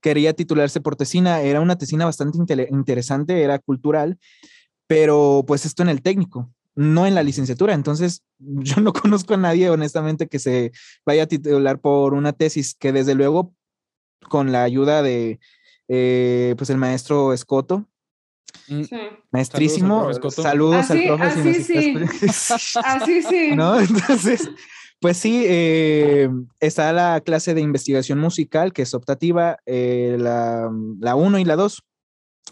quería titularse por tesina. Era una tesina bastante interesante, era cultural, pero pues esto en el técnico, no en la licenciatura. Entonces, yo no conozco a nadie, honestamente, que se vaya a titular por una tesis que desde luego, con la ayuda de, eh, pues el maestro Escoto, mm, Maestrísimo, saludos, al profe. Así sí. así sí. ¿No? Entonces, pues sí, eh, está la clase de investigación musical, que es optativa, eh, la 1 y la 2.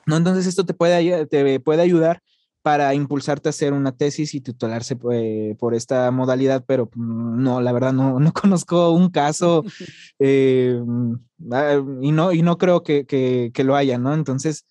¿no? Entonces esto te puede, te puede ayudar para impulsarte a hacer una tesis y titularse eh, por esta modalidad, pero mm, no, la verdad no, no conozco un caso eh, ah, y, no, y no creo que, que, lo haya, ¿no? Entonces,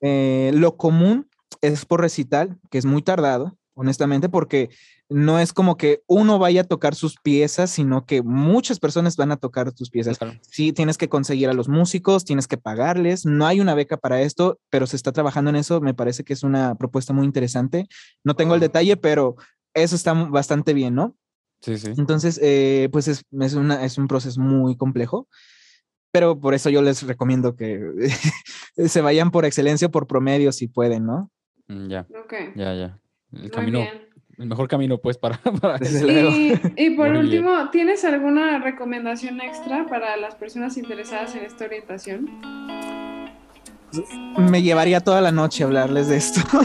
eh, lo común es por recital, que es muy tardado, honestamente, porque no es como que uno vaya a tocar sus piezas, sino que muchas personas van a tocar tus piezas. Sí, tienes que conseguir a los músicos, tienes que pagarles, no hay una beca para esto, pero se está trabajando en eso, me parece que es una propuesta muy interesante. No tengo el detalle, pero eso está bastante bien, ¿no? Sí, sí. Entonces, eh, pues es, es, una, es un proceso muy complejo, pero por eso yo les recomiendo que se vayan por excelencia o por promedio si pueden, ¿no? Mm, ya. Okay. Ya, ya. El camino el mejor camino, pues, para... para y, por último, ¿tienes alguna recomendación extra para las personas interesadas en esta orientación? Me llevaría toda la noche a hablarles de esto. No,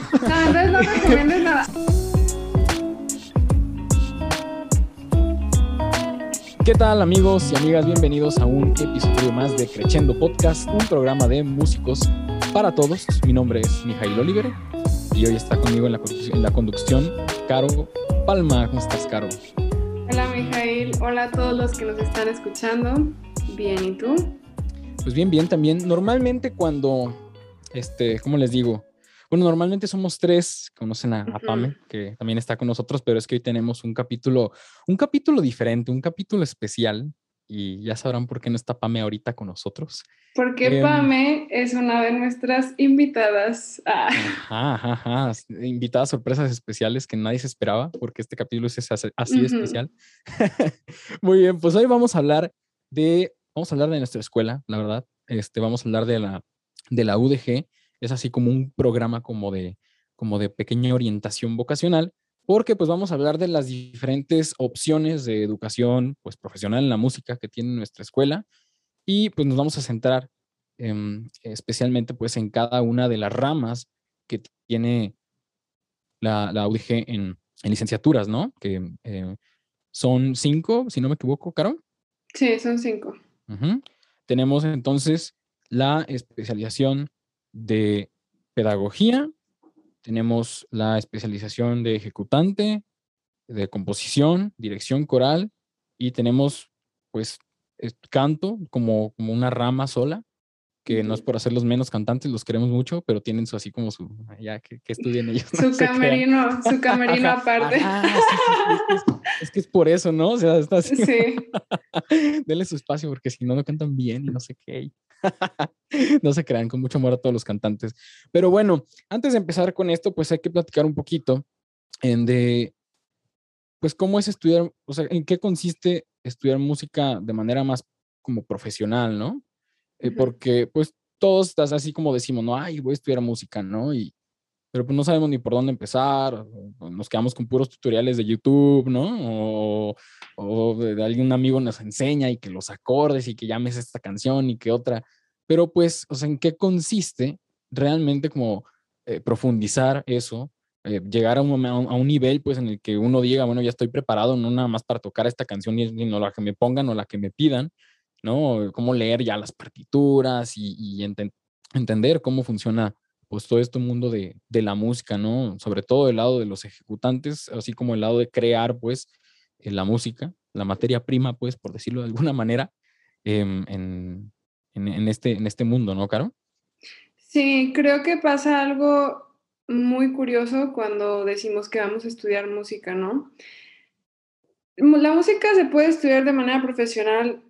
entonces no recomiendes nada. ¿Qué tal amigos y amigas? Bienvenidos a un episodio más de Crescendo Podcast, un programa de músicos para todos. Mi nombre es Mijail Oliver y hoy está conmigo en la, en la conducción Caro Palma. ¿Cómo estás, Caro? Hola, Mijail. Hola a todos los que nos están escuchando. Bien, ¿y tú? Pues bien, bien también. Normalmente cuando, este, ¿cómo les digo? Bueno, normalmente somos tres, conocen a, a, Pame, que también está con nosotros, pero es que hoy tenemos un capítulo, un capítulo diferente, un capítulo especial, y ya sabrán por qué no está Pame ahorita con nosotros. Porque em, Pame es una de nuestras invitadas. Ah. Ajá, ajá, Invitadas sorpresas especiales que nadie se esperaba, porque este capítulo es así de especial. Muy bien, pues hoy vamos a hablar de, vamos a hablar de nuestra escuela, la verdad. Este, vamos a hablar de la, de la UDG. Es así como un programa como de, como de pequeña orientación vocacional porque pues vamos a hablar de las diferentes opciones de educación pues profesional en la música que tiene nuestra escuela y pues nos vamos a centrar especialmente pues en cada una de las ramas que tiene la, la UDG en, licenciaturas, ¿no? Que eh, son cinco, si no me equivoco, Caro. Sí, son cinco. Tenemos entonces la especialización de pedagogía, tenemos la especialización de ejecutante, de composición, dirección coral y tenemos pues canto como, como una rama sola, que no es por hacerlos menos cantantes, los queremos mucho, pero tienen su así como su, ya que, que estudien ellos. Su camerino, su camerino aparte. es, que es, por eso, ¿no? O sea, está así. Sí. Denle su espacio porque si no, no cantan bien y no sé qué. no se crean, con mucho amor a todos los cantantes. Pero bueno, antes de empezar con esto, pues hay que platicar un poquito en de, pues cómo es estudiar, o sea, en qué consiste estudiar música de manera más como profesional, ¿no? Eh, porque pues todos estás así como decimos, no, ay, voy a estudiar música, ¿no? Y, pero pues no sabemos ni por dónde empezar, nos quedamos con puros tutoriales de YouTube, ¿no? O, o de algún amigo nos enseña y que los acordes y que llames esta canción y que otra, pero pues, o sea, ¿en qué consiste realmente como eh, profundizar eso? Eh, llegar a un, a un, nivel pues en el que uno diga, bueno, ya estoy preparado, no nada más para tocar esta canción y, no la que me pongan o la que me pidan, ¿no? Cómo leer ya las partituras y, entender cómo funciona pues todo este mundo de, de, la música, ¿no? Sobre todo el lado de los ejecutantes, así como el lado de crear, pues, eh, la música, la materia prima, pues, por decirlo de alguna manera, em, en, en, en, este, en este mundo, ¿no, Caro? Sí, creo que pasa algo muy curioso cuando decimos que vamos a estudiar música, ¿no? La música se puede estudiar de manera profesional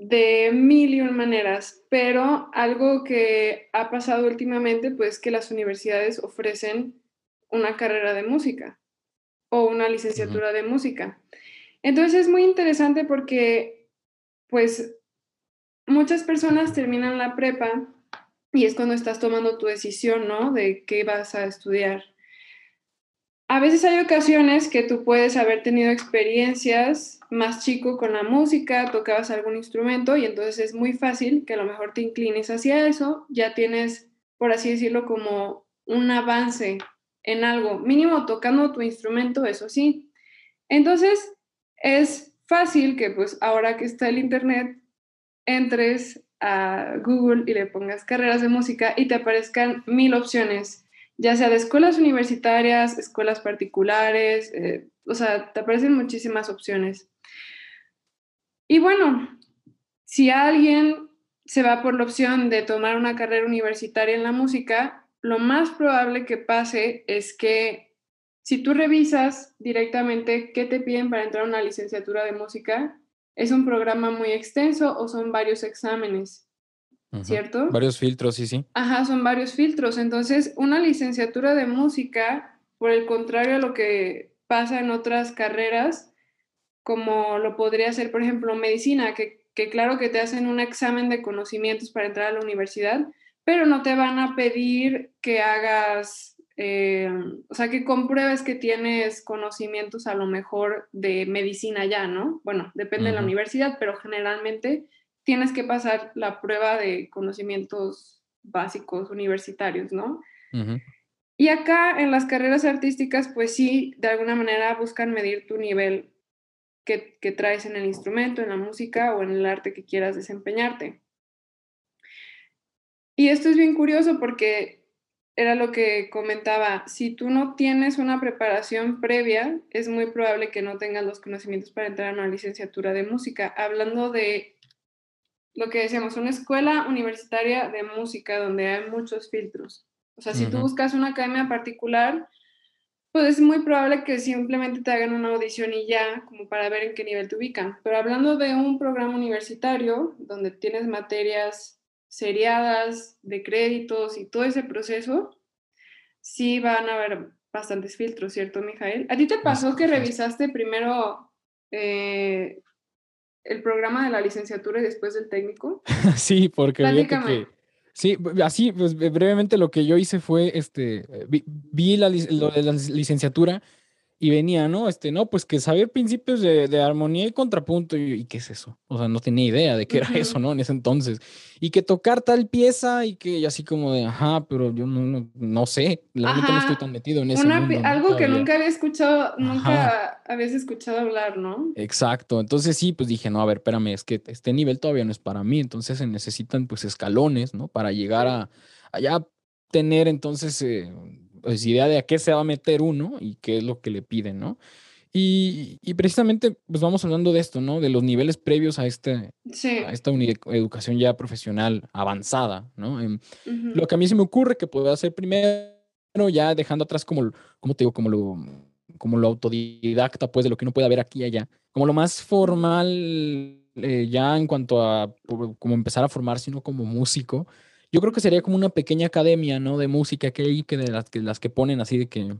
de mil y un maneras, pero algo que ha pasado últimamente, pues que las universidades ofrecen una carrera de música o una licenciatura de música. Entonces es muy interesante porque, pues, muchas personas terminan la prepa y es cuando estás tomando tu decisión, ¿no? De qué vas a estudiar. A veces hay ocasiones que tú puedes haber tenido experiencias más chico con la música, tocabas algún instrumento y entonces es muy fácil que a lo mejor te inclines hacia eso, ya tienes, por así decirlo, como un avance en algo, mínimo tocando tu instrumento, eso sí. Entonces es fácil que pues ahora que está el internet, entres a Google y le pongas carreras de música y te aparezcan mil opciones ya sea de escuelas universitarias, escuelas particulares, eh, o sea, te aparecen muchísimas opciones. Y bueno, si alguien se va por la opción de tomar una carrera universitaria en la música, lo más probable que pase es que si tú revisas directamente qué te piden para entrar a una licenciatura de música, es un programa muy extenso o son varios exámenes. ¿Cierto? Varios filtros, sí, sí. Ajá, son varios filtros. Entonces, una licenciatura de música, por el contrario a lo que pasa en otras carreras, como lo podría ser, por ejemplo, medicina, que, claro que te hacen un examen de conocimientos para entrar a la universidad, pero no te van a pedir que hagas, eh, o sea, que compruebes que tienes conocimientos a lo mejor de medicina ya, ¿no? Bueno, depende de la universidad, pero generalmente tienes que pasar la prueba de conocimientos básicos universitarios, ¿no? Y acá en las carreras artísticas, pues sí, de alguna manera buscan medir tu nivel que, que, traes en el instrumento, en la música o en el arte que quieras desempeñarte. Y esto es bien curioso porque era lo que comentaba, si tú no tienes una preparación previa, es muy probable que no tengas los conocimientos para entrar a una licenciatura de música. Hablando de lo que decíamos, una escuela universitaria de música donde hay muchos filtros. O sea, si tú buscas una academia particular, pues es muy probable que simplemente te hagan una audición y ya, como para ver en qué nivel te ubican. Pero hablando de un programa universitario donde tienes materias seriadas, de créditos y todo ese proceso, sí van a haber bastantes filtros, ¿cierto, Mijael? ¿A ti te pasó que revisaste primero eh, el programa de la licenciatura y después del técnico? sí, porque que, sí, así, pues brevemente lo que yo hice fue, este, vi, la, lo de la licenciatura y venía, ¿no? Este, no, pues que saber principios de, armonía y contrapunto, y, qué es eso? O sea, no tenía idea de qué era eso, ¿no? En ese entonces. Y que tocar tal pieza y que así como de, ajá, pero yo no, no, sé, la verdad no estoy tan metido en eso. Algo que nunca había escuchado, nunca habías escuchado hablar, ¿no? Exacto, entonces sí, pues dije, no, a ver, espérame, es que este nivel todavía no es para mí, entonces se necesitan pues escalones, ¿no? Para llegar a allá tener entonces... Eh, pues, idea de a qué se va a meter uno y qué es lo que le piden, ¿no? Y, y, precisamente, pues vamos hablando de esto, ¿no? De los niveles previos a, este, a esta educación ya profesional avanzada, ¿no? Em, lo que a mí se me ocurre que puedo hacer primero, ya dejando atrás como, como te digo, como lo, como lo autodidacta, pues, de lo que uno puede ver aquí y allá, como lo más formal, eh, ya en cuanto a como empezar a formarse, sino como músico, yo creo que sería como una pequeña academia, ¿no? De música que hay, que de las que, las que ponen así de que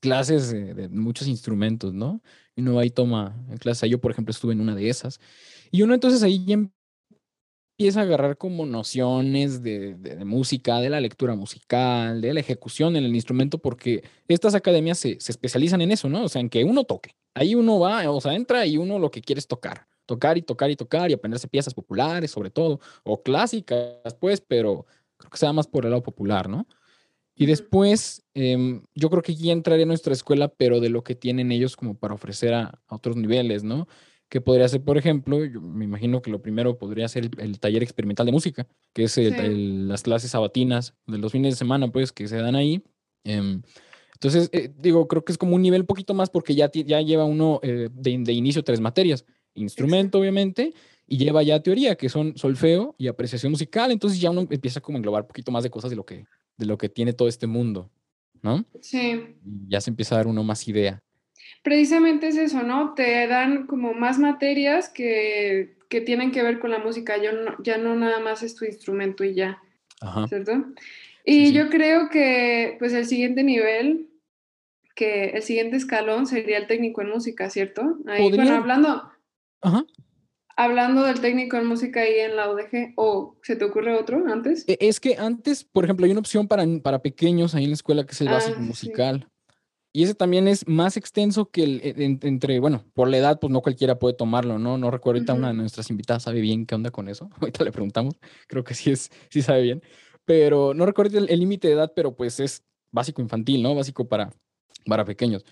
clases de, muchos instrumentos, ¿no? Y uno ahí toma clases. Yo, por ejemplo, estuve en una de esas. Y uno entonces ahí ya empieza a agarrar como nociones de, de, música, de la lectura musical, de la ejecución en el instrumento, porque estas academias se, se, especializan en eso, ¿no? O sea, en que uno toque. Ahí uno va, o sea, entra y uno lo que quiere es tocar tocar y tocar y tocar y aprenderse piezas populares sobre todo, o clásicas, pues, pero creo que sea más por el lado popular, ¿no? Y después, em, yo creo que ya entraría en nuestra escuela, pero de lo que tienen ellos como para ofrecer a, otros niveles, ¿no? Que podría ser, por ejemplo, yo me imagino que lo primero podría ser el, taller experimental de música, que es las clases sabatinas de los fines de semana, pues, que se dan ahí. Em, entonces, eh, digo, creo que es como un nivel poquito más porque ya, ya lleva uno eh, de, de, inicio tres materias instrumento, obviamente, y lleva ya teoría, que son solfeo y apreciación musical. Entonces ya uno empieza como a englobar un poquito más de cosas de lo que, de lo que tiene todo este mundo, ¿no? Sí. ya se empieza a dar uno más idea. Precisamente es eso, ¿no? Te dan como más materias que, que tienen que ver con la música. Yo ya no nada más es tu instrumento y ya. Ajá. ¿Cierto? Y yo creo que pues el siguiente nivel, que el siguiente escalón sería el técnico en música, ¿cierto? Ahí, bueno, hablando, hablando del técnico en música ahí en la UDG, ¿o se te ocurre otro antes? E, es que antes, por ejemplo, hay una opción para, para pequeños ahí en la escuela que es el ah, básico musical. Y ese también es más extenso que el e, entre, bueno, por la edad, pues no cualquiera puede tomarlo, ¿no? No recuerdo ahorita una de nuestras invitadas sabe bien qué onda con eso. Ahorita le preguntamos, creo que sí es, sí sabe bien. Pero no recuerdo el límite de edad, pero pues es básico infantil, ¿no? Básico para, para pequeños.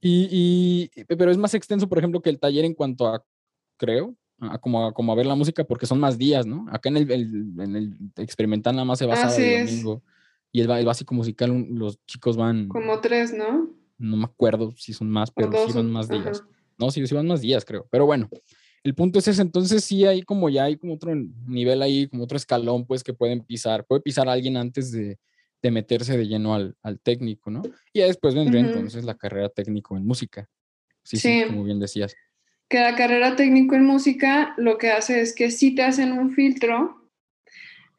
Y, y, pero es más extenso, por ejemplo, que el taller en cuanto a, creo, a como, a, como a ver la música, porque son más días, ¿no? Acá en el, en el experimental nada más se basa el domingo. Y el, el, básico musical, los chicos van. Como tres, ¿no? no me acuerdo si son más, pero sí van más días. No, sí, sí van más días, creo. Pero bueno, el punto es ese. Entonces sí hay como ya hay como otro nivel ahí, como otro escalón, pues que pueden pisar. Puede pisar a alguien antes de, de meterse de lleno al, al, técnico, ¿no? Y después vendría entonces la carrera técnico en música. Sí, sí, como bien decías. Que la carrera técnico en música lo que hace es que sí te hacen un filtro,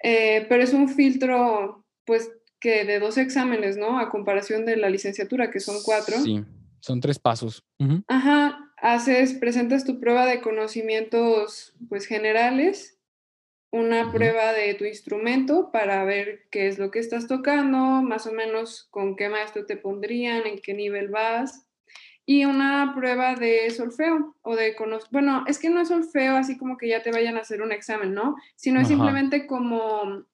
eh, pero es un filtro, pues que de dos exámenes, ¿no? A comparación de la licenciatura, que son cuatro. Sí, son tres pasos. Ajá, haces, presentas tu prueba de conocimientos, pues, generales, una prueba de tu instrumento para ver qué es lo que estás tocando, más o menos con qué maestro te pondrían, en qué nivel vas, y una prueba de solfeo o de conocimiento. Bueno, es que no es solfeo así como que ya te vayan a hacer un examen, ¿no? Sino es simplemente como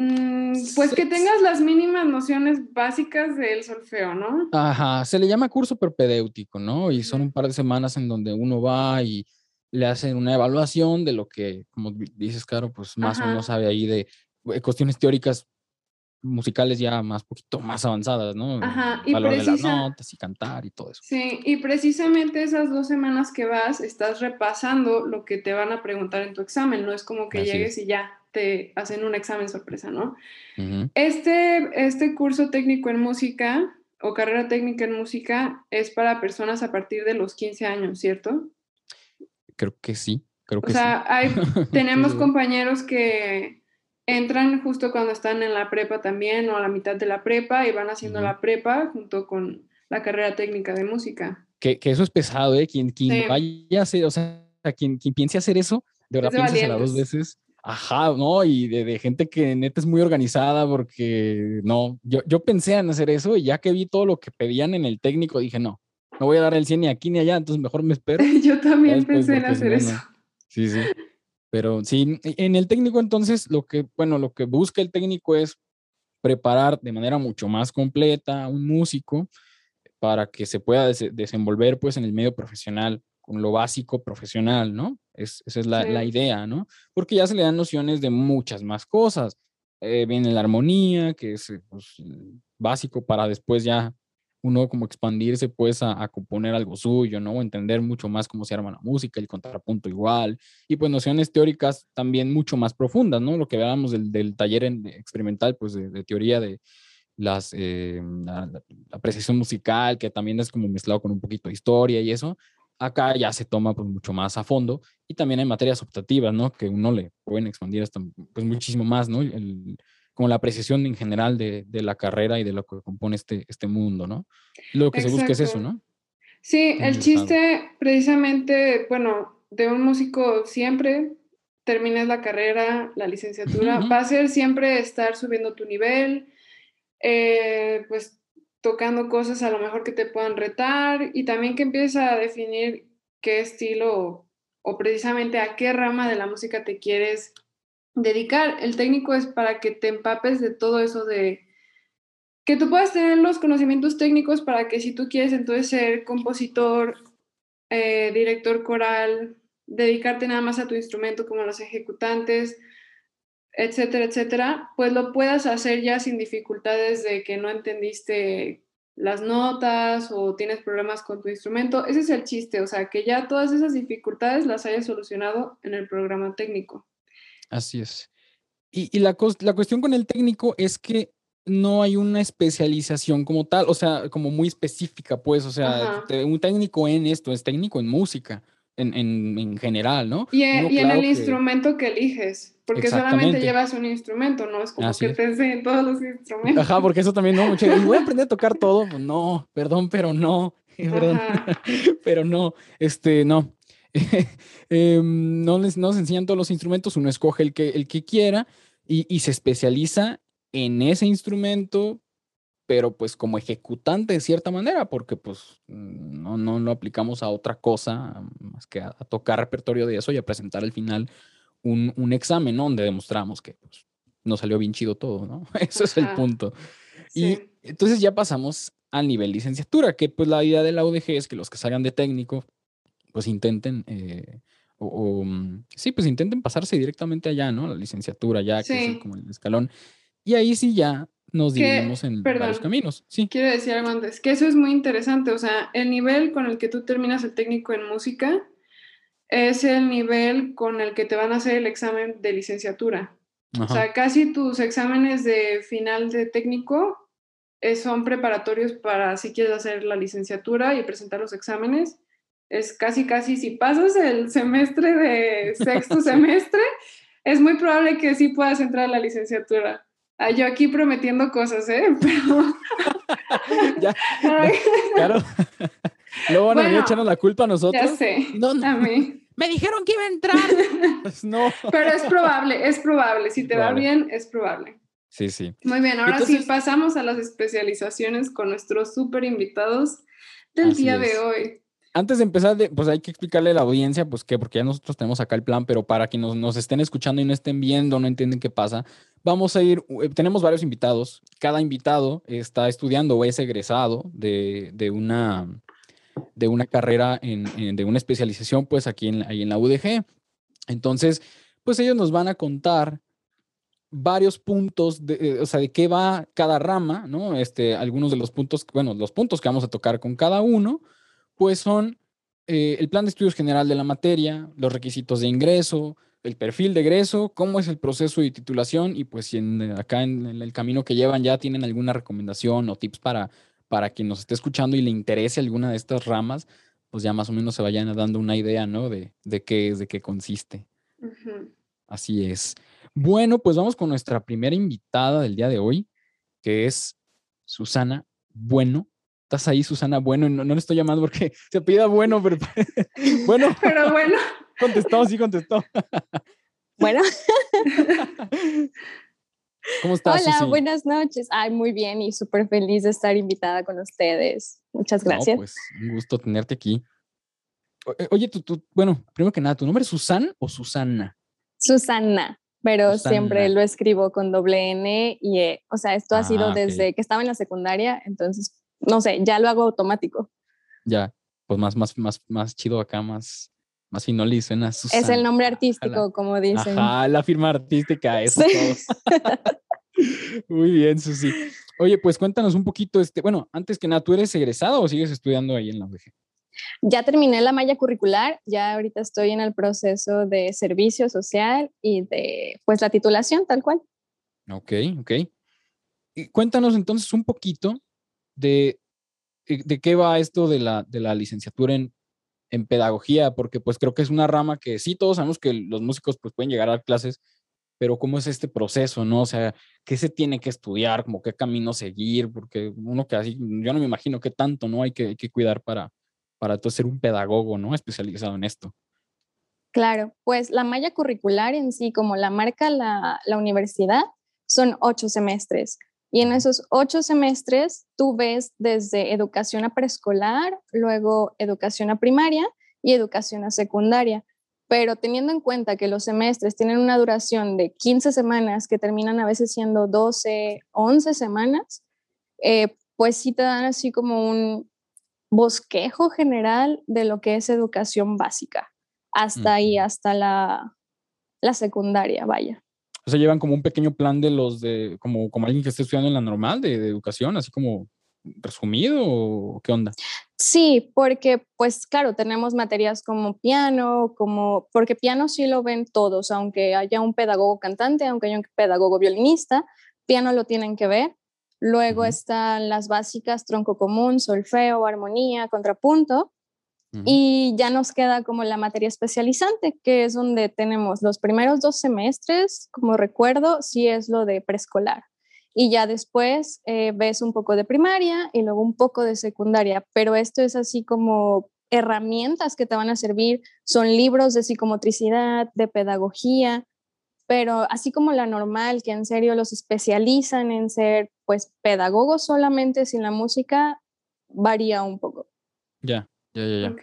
Mm, pues que tengas las mínimas nociones básicas del solfeo, ¿no? Ajá, se le llama curso propedéutico, ¿no? Y son un par de semanas en donde uno va y le hacen una evaluación de lo que, como dices, Caro, pues más o menos sabe ahí de eh, cuestiones teóricas musicales ya más poquito más avanzadas, ¿no? Ajá, y valor de las notas y cantar y todo eso. Sí, y precisamente esas dos semanas que vas, estás repasando lo que te van a preguntar en tu examen, no es como que llegues y ya te hacen un examen sorpresa, ¿no? este, este curso técnico en música o carrera técnica en música es para personas a partir de los 15 años, ¿cierto? Creo que sí, creo que o sea, tenemos compañeros que entran justo cuando están en la prepa también o a la mitad de la prepa y van haciendo la prepa junto con la carrera técnica de música. Que, que eso es pesado, ¿eh? Quien, quien vaya a hacer, o sea, quien, quien piense hacer eso, de verdad piensa dos veces. Ajá, ¿no? Y de, de, gente que neta es muy organizada porque no, yo, yo pensé en hacer eso y ya que vi todo lo que pedían en el técnico, dije, no, no voy a dar el 100 ni aquí ni allá, entonces mejor me espero. yo también pensé en hacer eso. Sí, sí. Pero sí, en el técnico entonces lo que, bueno, lo que busca el técnico es preparar de manera mucho más completa a un músico para que se pueda desenvolver pues en el medio profesional con lo básico profesional, ¿no? Es, esa es la, la, idea, ¿no? Porque ya se le dan nociones de muchas más cosas. Eh, viene la armonía, que es pues, básico para después ya uno como expandirse pues a, componer algo suyo, ¿no? Entender mucho más cómo se arma la música, el contrapunto igual, y pues nociones teóricas también mucho más profundas, ¿no? Lo que hablábamos del, del taller experimental, pues de, teoría de las, eh, la, apreciación musical, que también es como mezclado con un poquito de historia y eso, acá ya se toma pues mucho más a fondo, y también hay materias optativas, ¿no? Que uno le pueden expandir hasta pues muchísimo más, ¿no? Como la apreciación en general de, de, la carrera y de lo que compone este, este mundo, ¿no? Lo que se busca es eso, ¿no? Sí, el chiste precisamente, bueno, de un músico siempre termines la carrera, la licenciatura, va a ser siempre estar subiendo tu nivel, eh, pues tocando cosas a lo mejor que te puedan retar y también que empieces a definir qué estilo o precisamente a qué rama de la música te quieres dedicar. El técnico es para que te empapes de todo eso de que tú puedas tener los conocimientos técnicos para que si tú quieres entonces ser compositor, eh, director coral, dedicarte nada más a tu instrumento como los ejecutantes, etcétera, etcétera, pues lo puedas hacer ya sin dificultades de que no entendiste las notas o tienes problemas con tu instrumento. Ese es el chiste, o sea, que ya todas esas dificultades las hayas solucionado en el programa técnico. Así es. Y, la, la cuestión con el técnico es que no hay una especialización como tal, o sea, como muy específica, pues, o sea, un técnico en esto es técnico en música, en, en, general, ¿no? Y, en, el instrumento que eliges, porque solamente llevas un instrumento, no es como que te enseñen todos los instrumentos. Ajá, porque eso también no, y voy a aprender a tocar todo, pues no, perdón, pero no, perdón, pero no, este, no. Em, no, les, nos enseñan todos los instrumentos, uno escoge el que, el que quiera y, y se especializa en ese instrumento, pero pues como ejecutante de cierta manera, porque pues no, no lo aplicamos a otra cosa más que a, tocar repertorio de eso y a presentar al final un, un examen donde demostramos que pues, no salió bien chido todo, ¿no? Eso es el punto. Y entonces ya pasamos al nivel licenciatura, que pues la idea de la UDG es que los que salgan de técnico pues intenten, eh, o, mm, sí, pues intenten pasarse directamente allá, ¿no? La licenciatura ya, que es como el escalón. Y ahí sí ya nos dividimos en varios caminos. Sí. Quiero decir algo antes, que eso es muy interesante, o sea, el nivel con el que tú terminas el técnico en música es el nivel con el que te van a hacer el examen de licenciatura. O sea, casi tus exámenes de final de técnico eh, son preparatorios para si quieres hacer la licenciatura y presentar los exámenes. Es casi, casi, si pasas el semestre de sexto semestre, es muy probable que sí puedas entrar a la licenciatura. Ah, yo aquí prometiendo cosas, ¿eh? Pero... ya, claro. Luego van a echarnos la culpa a nosotros. Ya sé, no, no. a mí. Me dijeron que iba a entrar. Pues no. Pero es probable, es probable. Si te va bien, es probable. Sí, sí. Muy bien, ahora sí pasamos a las especializaciones con nuestros súper invitados del día de hoy antes de empezar, pues hay que explicarle a la audiencia, pues que, porque ya nosotros tenemos acá el plan, pero para quienes nos, estén escuchando y no estén viendo, no entienden qué pasa, vamos a ir, eh, tenemos varios invitados, cada invitado está estudiando o es egresado de, una, de una carrera, en, de una especialización, pues aquí en, ahí en la UDG. Entonces, pues ellos nos van a contar varios puntos, de, eh, o sea, de qué va cada rama, ¿no? Este, algunos de los puntos, bueno, los puntos que vamos a tocar con cada uno pues son eh, el plan de estudios general de la materia, los requisitos de ingreso, el perfil de egreso, cómo es el proceso de titulación y pues si en, acá en, el camino que llevan ya tienen alguna recomendación o tips para, para quien nos esté escuchando y le interese alguna de estas ramas, pues ya más o menos se vayan dando una idea, ¿no? De, de qué es, de qué consiste. Así es. Bueno, pues vamos con nuestra primera invitada del día de hoy, que es Susana Bueno estás ahí, Susana Bueno, no, no le estoy llamando porque se pida Bueno, pero bueno. Pero bueno. Contestó, sí contestó. Bueno. ¿Cómo estás? Hola, buenas noches. Ay, muy bien y súper feliz de estar invitada con ustedes. Muchas gracias. pues un gusto tenerte aquí. Eh, oye, tú, bueno, primero que nada, ¿tu nombre es Susan o Susana? Susana, pero siempre lo escribo con doble N y E. O sea, esto ha sido ah, desde que estaba en la secundaria, entonces no sé, ya lo hago automático. Ya, pues más, más, más, más chido acá, más, más finoli suena Es el nombre artístico, como dicen. Ajá, la firma artística, eso Muy bien, Susi. Oye, pues cuéntanos un poquito, este, bueno, antes que nada, ¿tú eres egresado o sigues estudiando ahí en la UDG? Ya terminé la malla curricular, ya ahorita estoy en el proceso de servicio social y de, pues, la titulación, tal cual. Ok, ok. Y cuéntanos entonces un poquito de, eh, de qué va esto de la, de la licenciatura en, en pedagogía, porque pues creo que es una rama que sí, todos sabemos que los músicos pues pueden llegar a clases, pero cómo es este proceso, ¿no? O sea, ¿qué se tiene que estudiar? Como qué camino seguir? Porque uno que así, yo no me imagino qué tanto, ¿no? Hay que, hay que cuidar para, para ser un pedagogo, ¿no? Especializado en esto. Claro, pues la malla curricular en sí, como la marca la, la universidad, son ocho semestres. Y en esos ocho semestres tú ves desde educación a preescolar, luego educación a primaria y educación a secundaria. Pero teniendo en cuenta que los semestres tienen una duración de 15 semanas, que terminan a veces siendo 12, 11 semanas, eh, pues sí te dan así como un bosquejo general de lo que es educación básica, hasta ahí, hasta la, la secundaria, vaya. O sea, llevan como un pequeño plan de los de, como, como alguien que esté estudiando en la normal de, educación, así como resumido o qué onda? Sí, porque pues claro, tenemos materias como piano, como, porque piano sí lo ven todos, aunque haya un pedagogo cantante, aunque haya un pedagogo violinista, piano lo tienen que ver. Luego están las básicas, tronco común, solfeo, armonía, contrapunto. Y ya nos queda como la materia especializante, que es donde tenemos los primeros dos semestres, como recuerdo, sí es lo de preescolar. Y ya después eh, ves un poco de primaria y luego un poco de secundaria, pero esto es así como herramientas que te van a servir, son libros de psicomotricidad, de pedagogía, pero así como la normal, que en serio los especializan en ser pues pedagogos solamente sin la música, varía un poco. Ya, ya, ya, ya.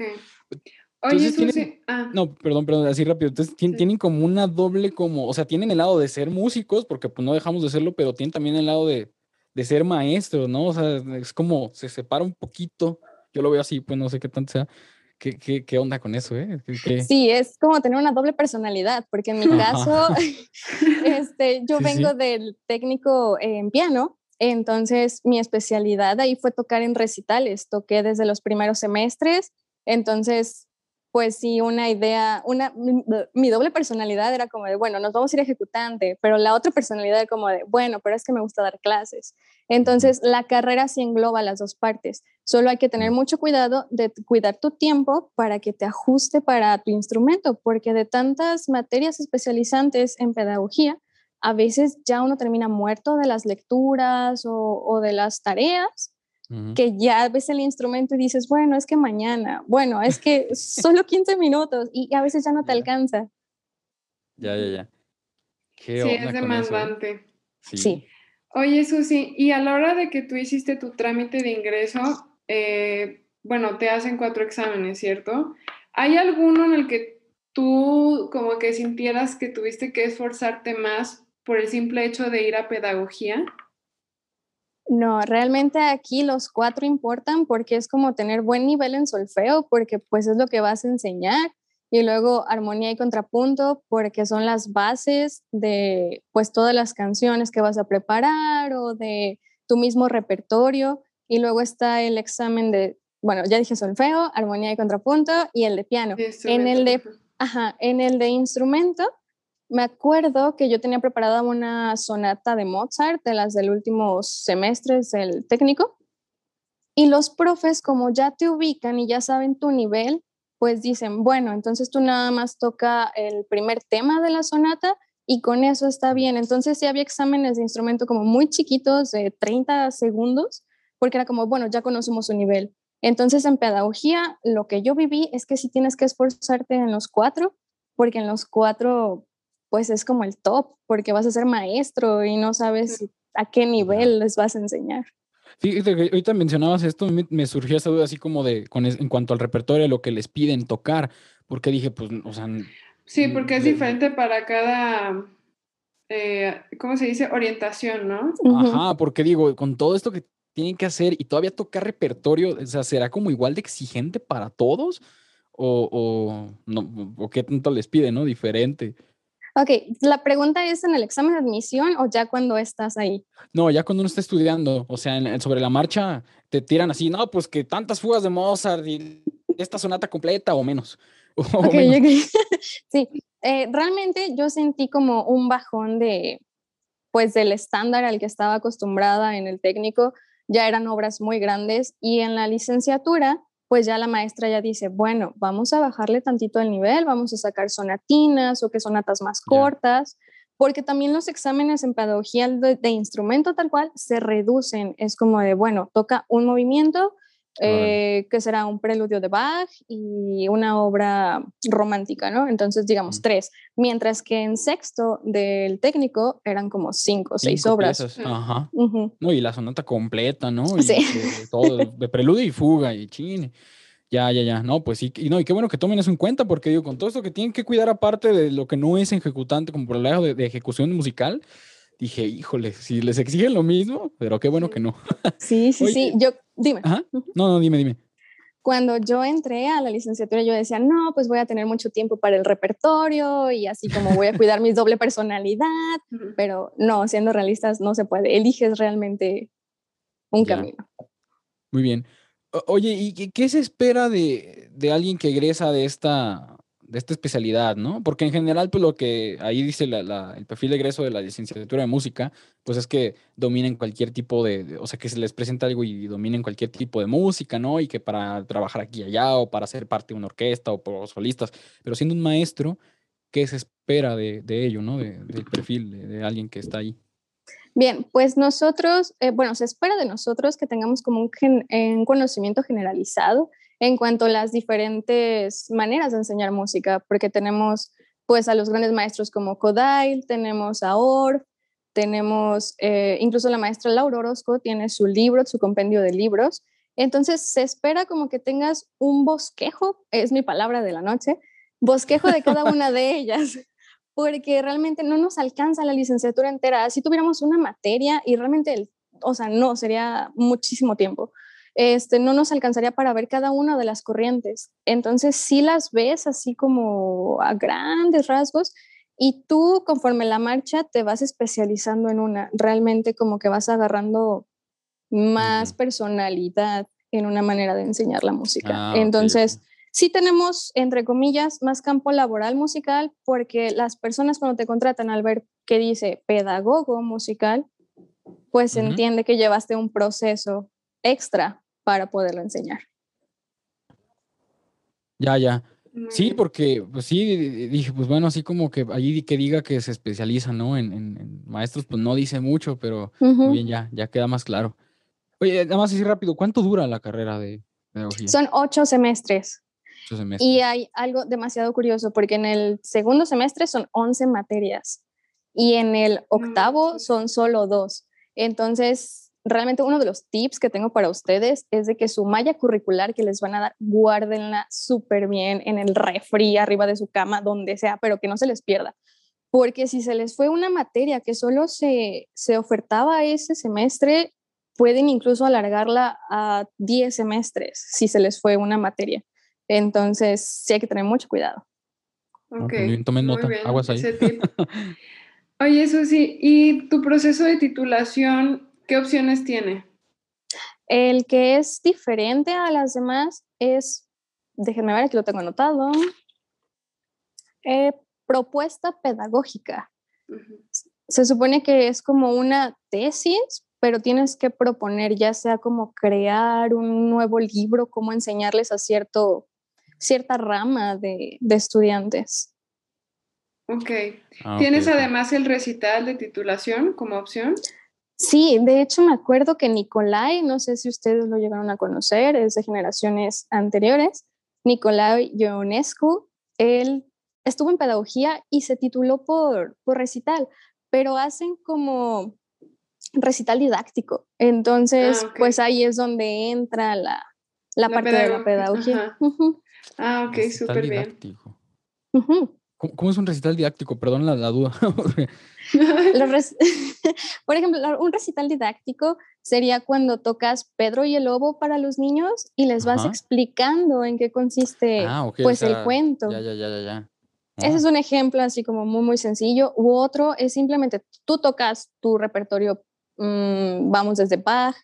Oye, ah. No, perdón, perdón, así rápido. Entonces tienen como una doble, como, o sea, tienen el lado de ser músicos, porque pues no dejamos de serlo, pero tienen también el lado de, de ser maestros, ¿no? O sea, es como se separa un poquito. Yo lo veo así, pues no sé qué tanto sea. ¿Qué, qué, qué onda con eso, eh? Sí, es como tener una doble personalidad, porque en mi caso, este, yo vengo del técnico en piano, entonces mi especialidad ahí fue tocar en recitales, toqué desde los primeros semestres, entonces pues sí, una idea, una, mi, doble personalidad era como de, bueno, nos vamos a ir ejecutante, pero la otra personalidad era como de, bueno, pero es que me gusta dar clases. Entonces, la carrera sí engloba las dos partes. Solo hay que tener mucho cuidado de cuidar tu tiempo para que te ajuste para tu instrumento, porque de tantas materias especializantes en pedagogía, a veces ya uno termina muerto de las lecturas o, o de las tareas que ya ves el instrumento y dices, bueno, es que mañana, bueno, es que solo 15 minutos y a veces ya no te alcanza. Ya, ya, ya. sí, es demandante. Sí. sí. Oye, Susi, y a la hora de que tú hiciste tu trámite de ingreso, eh, bueno, te hacen cuatro exámenes, ¿cierto? ¿Hay alguno en el que tú como que sintieras que tuviste que esforzarte más por el simple hecho de ir a pedagogía? No, realmente aquí los cuatro importan porque es como tener buen nivel en solfeo, porque pues es lo que vas a enseñar. Y luego armonía y contrapunto, porque son las bases de pues todas las canciones que vas a preparar o de tu mismo repertorio. Y luego está el examen de, bueno, ya dije solfeo, armonía y contrapunto y el de piano. En el de, ajá, en el de instrumento me acuerdo que yo tenía preparada una sonata de Mozart, de las del último semestre del técnico, y los profes, como ya te ubican y ya saben tu nivel, pues dicen, bueno, entonces tú nada más toca el primer tema de la sonata y con eso está bien. Entonces sí había exámenes de instrumento como muy chiquitos, de 30 segundos, porque era como, bueno, ya conocemos su nivel. Entonces en pedagogía lo que yo viví es que si tienes que esforzarte en los cuatro, porque en los cuatro pues es como el top, porque vas a ser maestro y no sabes a qué nivel les vas a enseñar. Sí, ahorita mencionabas esto, me, surgió esa duda así como de, con en cuanto al repertorio, lo que les piden tocar, porque dije, pues, o sea... Sí, porque es diferente para cada, eh, ¿cómo se dice? Orientación, ¿no? Ajá, porque digo, con todo esto que tienen que hacer y todavía tocar repertorio, o sea, ¿será como igual de exigente para todos? O, o, no, o qué tanto les piden, ¿no? Diferente. Ok, la pregunta es en el examen de admisión o ya cuando estás ahí. No, ya cuando uno está estudiando, o sea, sobre la marcha te tiran así, no, pues que tantas fugas de Mozart y esta sonata completa o menos. Ok, sí, eh, realmente yo sentí como un bajón de, pues del estándar al que estaba acostumbrada en el técnico, ya eran obras muy grandes y en la licenciatura pues ya la maestra ya dice, bueno, vamos a bajarle tantito el nivel, vamos a sacar sonatinas o que sonatas más cortas, porque también los exámenes en pedagogía de, instrumento tal cual se reducen, es como de, bueno, toca un movimiento, eh, que será un preludio de Bach y una obra romántica, ¿no? Entonces, digamos, tres. Mientras que en sexto del técnico eran como cinco o seis obras. Ajá. No, y la sonata completa, ¿no? sí. todo, de preludio y fuga y chine. Ya, ya, ya. No, pues sí. Y no, y qué bueno que tomen eso en cuenta, porque digo, con todo esto que tienen que cuidar aparte de lo que no es ejecutante, como por el lado de ejecución musical, dije, híjole, si les exigen lo mismo, pero qué bueno que no. Sí, sí, sí. Yo, dime. No, no, dime, dime. Cuando yo entré a la licenciatura, yo decía, no, pues voy a tener mucho tiempo para el repertorio y así como voy a cuidar mi doble personalidad, pero no, siendo realistas, no se puede. Eliges realmente un camino. Muy bien. oye, ¿y qué, se espera de, de alguien que egresa de esta, de esta especialidad, ¿no? Porque en general, pues lo que ahí dice el perfil de egreso de la licenciatura de música, pues es que dominen cualquier tipo de, o sea, que se les presenta algo y dominen cualquier tipo de música, ¿no? Y que para trabajar aquí y allá o para ser parte de una orquesta o por solistas, pero siendo un maestro, ¿qué se espera de, ello, ¿no? del perfil de, alguien que está ahí. Bien, pues nosotros, eh, bueno, se espera de nosotros que tengamos como un, un conocimiento generalizado en cuanto a las diferentes maneras de enseñar música, porque tenemos pues a los grandes maestros como Kodail, tenemos a Orff, tenemos eh, incluso la maestra Laura Orozco tiene su libro, su compendio de libros. Entonces se espera como que tengas un bosquejo, es mi palabra de la noche, bosquejo de cada una de ellas, porque realmente no nos alcanza la licenciatura entera. Si tuviéramos una materia y realmente, o sea, no, sería muchísimo tiempo. Este, no nos alcanzaría para ver cada una de las corrientes. Entonces, si las ves así como a grandes rasgos y tú conforme la marcha te vas especializando en una, realmente como que vas agarrando más personalidad en una manera de enseñar la música. Ah, Entonces, sí tenemos, entre comillas, más campo laboral musical porque las personas cuando te contratan al ver que dice pedagogo musical, pues entiende que llevaste un proceso extra para poderlo enseñar. Ya, ya. Sí, porque pues sí, dije, pues bueno, así como que allí que diga que se especializa, ¿no? En, maestros, pues no dice mucho, pero muy bien, ya, ya queda más claro. Oye, nada más así rápido, ¿cuánto dura la carrera de pedagogía? Son ocho semestres. Ocho semestres. Y hay algo demasiado curioso, porque en el segundo semestre son once materias y en el octavo son solo dos. Entonces, realmente uno de los tips que tengo para ustedes es de que su malla curricular que les van a dar, guárdenla súper bien en el refri, arriba de su cama, donde sea, pero que no se les pierda. Porque si se les fue una materia que solo se, se ofertaba ese semestre, pueden incluso alargarla a 10 semestres si se les fue una materia. Entonces, sí hay que tener mucho cuidado. Ok. tomen nota, aguas ahí. Oye, eso sí, ¿y tu proceso de titulación ¿Qué opciones tiene? El que es diferente a las demás es, déjenme ver, aquí lo tengo anotado, eh, propuesta pedagógica. Se supone que es como una tesis, pero tienes que proponer ya sea como crear un nuevo libro, cómo enseñarles a cierto, cierta rama de, estudiantes. Ok. Ah, ¿Tienes además el recital de titulación como opción? Sí, de hecho me acuerdo que Nicolai, no sé si ustedes lo llegaron a conocer, es de generaciones anteriores, Nicolai Ionescu, él estuvo en pedagogía y se tituló por, por recital, pero hacen como recital didáctico. Entonces, ah, pues ahí es donde entra la, parte de la pedagogía. Ah, ok, súper bien. ¿Cómo, es un recital didáctico? Perdón la, duda. Por ejemplo, un recital didáctico sería cuando tocas Pedro y el Lobo para los niños y les vas explicando en qué consiste ah, pues el cuento. Ya, ya, ya, ya. Ese es un ejemplo así como muy, muy sencillo. U otro es simplemente tú tocas tu repertorio, mm, vamos desde Bach,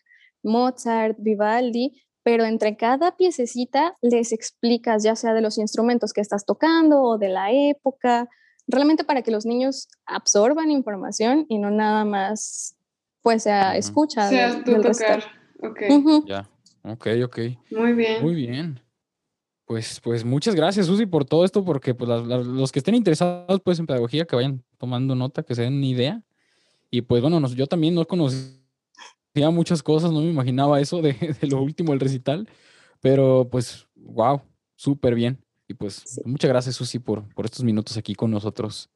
Mozart, Vivaldi, pero entre cada piececita les explicas ya sea de los instrumentos que estás tocando o de la época, realmente para que los niños absorban información y no nada más pues sea escucha. Sea tú tocar. Ok. Ya, ok, ok. Muy bien. Muy bien. Pues, pues muchas gracias, Susi, por todo esto, porque pues, los que estén interesados pues, en pedagogía, que vayan tomando nota, que se den idea. Y pues bueno, yo también no conocí muchas cosas, no me imaginaba eso de, lo último, el recital, pero pues, wow, súper bien. Y pues muchas gracias, Susi, por, por estos minutos aquí con nosotros.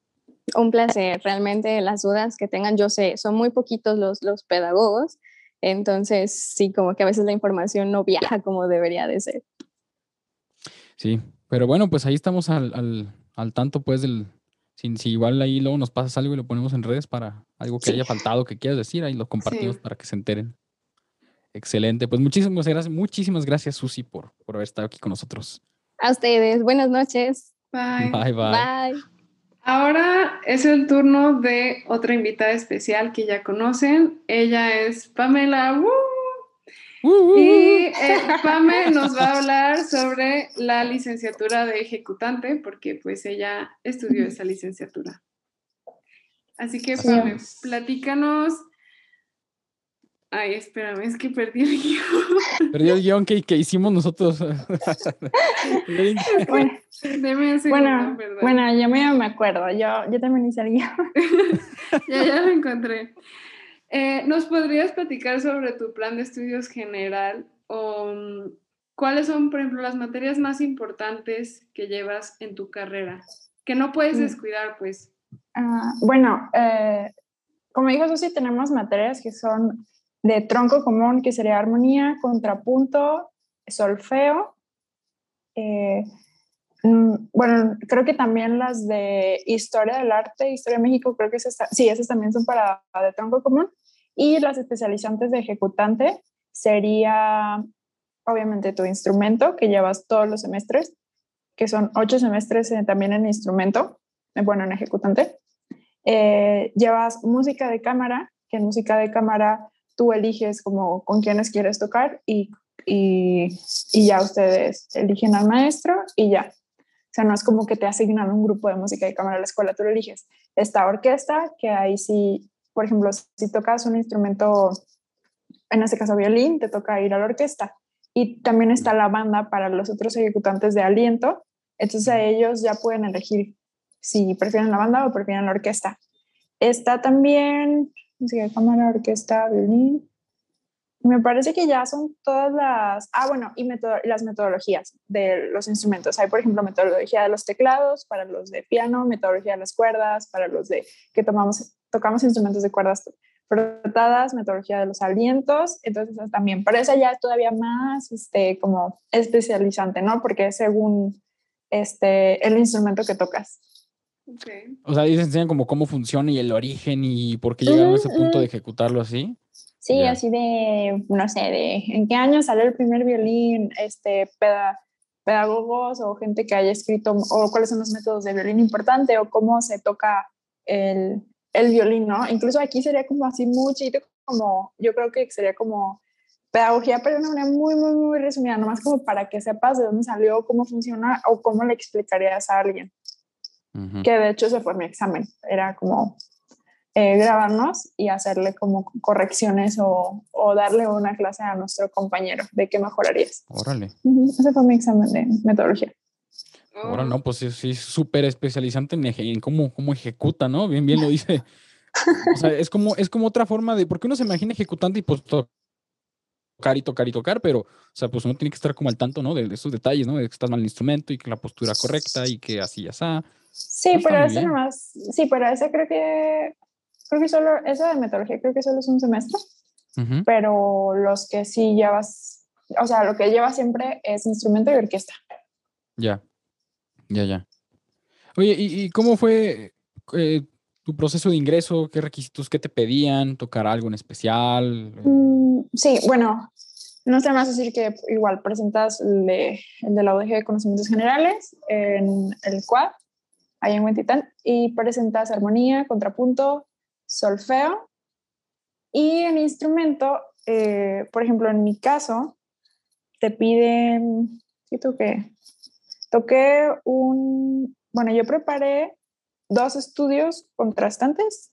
Un placer, realmente las dudas que tengan, yo sé, son muy poquitos los, los pedagogos, entonces sí, como que a veces la información no viaja como debería de ser. Sí, pero bueno, pues ahí estamos al, al, al tanto pues del, si, igual ahí luego nos pasas algo y lo ponemos en redes para algo que haya faltado, que quieras decir, ahí lo compartimos para que se enteren. Excelente. Pues muchísimas gracias, muchísimas gracias, Susi, por, por haber estado aquí con nosotros. A ustedes. Buenas noches. Bye. Bye, bye. Bye. Ahora es el turno de otra invitada especial que ya conocen. Ella es Pamela. Y eh, Pame nos va a hablar sobre la licenciatura de ejecutante, porque pues ella estudió esa licenciatura. Así que Pame, platícanos. Ay, espérame, es que perdí el guion. Perdí el guion que, que hicimos nosotros. bueno, bueno, bueno, yo me, acuerdo, yo, yo también hice el guion. ya, ya lo encontré. Eh, ¿Nos podrías platicar sobre tu plan de estudios general o mm, ¿cuáles son, por ejemplo, las materias más importantes que llevas en tu carrera? Que no puedes mm. descuidar, pues. Ah, bueno, eh, como dijo Susi, tenemos materias que son de tronco común, que sería armonía, contrapunto, solfeo. Eh, mm, bueno, creo que también las de historia del arte, historia de México, creo que esas, sí, esas también son para de tronco común. Y las especializantes de ejecutante sería, obviamente, tu instrumento, que llevas todos los semestres, que son ocho semestres también en instrumento, eh, bueno, en ejecutante. Eh, llevas música de cámara, que en música de cámara tú eliges como con quiénes quieres tocar y, y, ya ustedes eligen al maestro y ya. O sea, no es como que te asignan un grupo de música de cámara a la escuela, tú eliges. Esta orquesta, que ahí sí, por ejemplo, si tocas un instrumento, en este caso violín, te toca ir a la orquesta. Y también está la banda para los otros ejecutantes de aliento. Entonces ellos ya pueden elegir si prefieren la banda o prefieren la orquesta. Está también música cámara, orquesta, violín. Me parece que ya son todas las, ah, bueno, y las metodologías de los instrumentos. Hay, por ejemplo, metodología de los teclados, para los de piano, metodología de las cuerdas, para los de que tomamos, tocamos instrumentos de cuerdas frotadas, metodología de los alientos, entonces también, pero esa ya es todavía más, este, como especializante, ¿no? Porque es según, este, el instrumento que tocas. O sea, ahí se enseñan como cómo funciona y el origen y por qué llegaron a ese punto de ejecutarlo así. Sí, así de, no sé, de en qué año salió el primer violín, este, pedagogos o gente que haya escrito, o cuáles son los métodos de violín importante, o cómo se toca el, el violín, ¿no? Incluso aquí sería como así muchito, como, yo creo que sería como pedagogía, pero de una manera muy, muy, muy resumida, nomás como para que sepas de dónde salió, cómo funciona o cómo le explicarías a alguien que de hecho ese fue mi examen, era como eh, grabarnos y hacerle como correcciones o, o, darle una clase a nuestro compañero de qué mejorarías. Órale. Ese fue mi examen de metodología. Ahora no, pues sí, súper especializante en, cómo, cómo ejecuta, ¿no? Bien, bien lo dice. o sea, es como, es como otra forma de, porque uno se imagina ejecutante y pues tocar y tocar y tocar, pero, o sea, pues uno tiene que estar como al tanto, ¿no? De, esos detalles, ¿no? De que estás mal el instrumento y que la postura correcta y que así ya está. Sí, pero ese nomás, sí, pero ese creo que, creo que solo, eso de metodología creo que solo es un semestre, pero los que sí llevas, o sea, lo que llevas siempre es instrumento y orquesta. Ya, ya, ya. Oye, ¿y, cómo fue eh, tu proceso de ingreso? ¿Qué requisitos que te pedían? ¿Tocar algo en especial? Mm, sí, bueno, no sé más decir que igual presentas el de, el de la UDG de Conocimientos Generales en el CUAD ahí en Huentitán, y presentas armonía, contrapunto, solfeo. Y el instrumento, eh, por ejemplo, en mi caso, te piden, ¿qué toqué? Un, bueno, yo preparé dos estudios contrastantes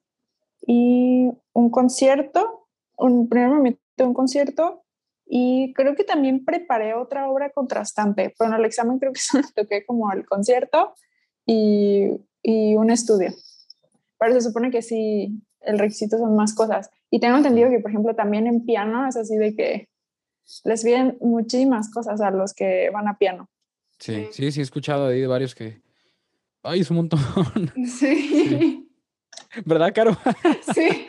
y un concierto, un, primero me metí un concierto y creo que también preparé otra obra contrastante, pero en el examen creo que solo toqué como el concierto y, y un estudio. Pero se supone que sí, el requisito son más cosas. Y tengo entendido que, por ejemplo, también en piano es así de que les piden muchísimas cosas a los que van a piano. Sí, sí, sí, he escuchado ahí de varios que... Ay, es un montón. Sí. ¿Verdad, Caro? Sí.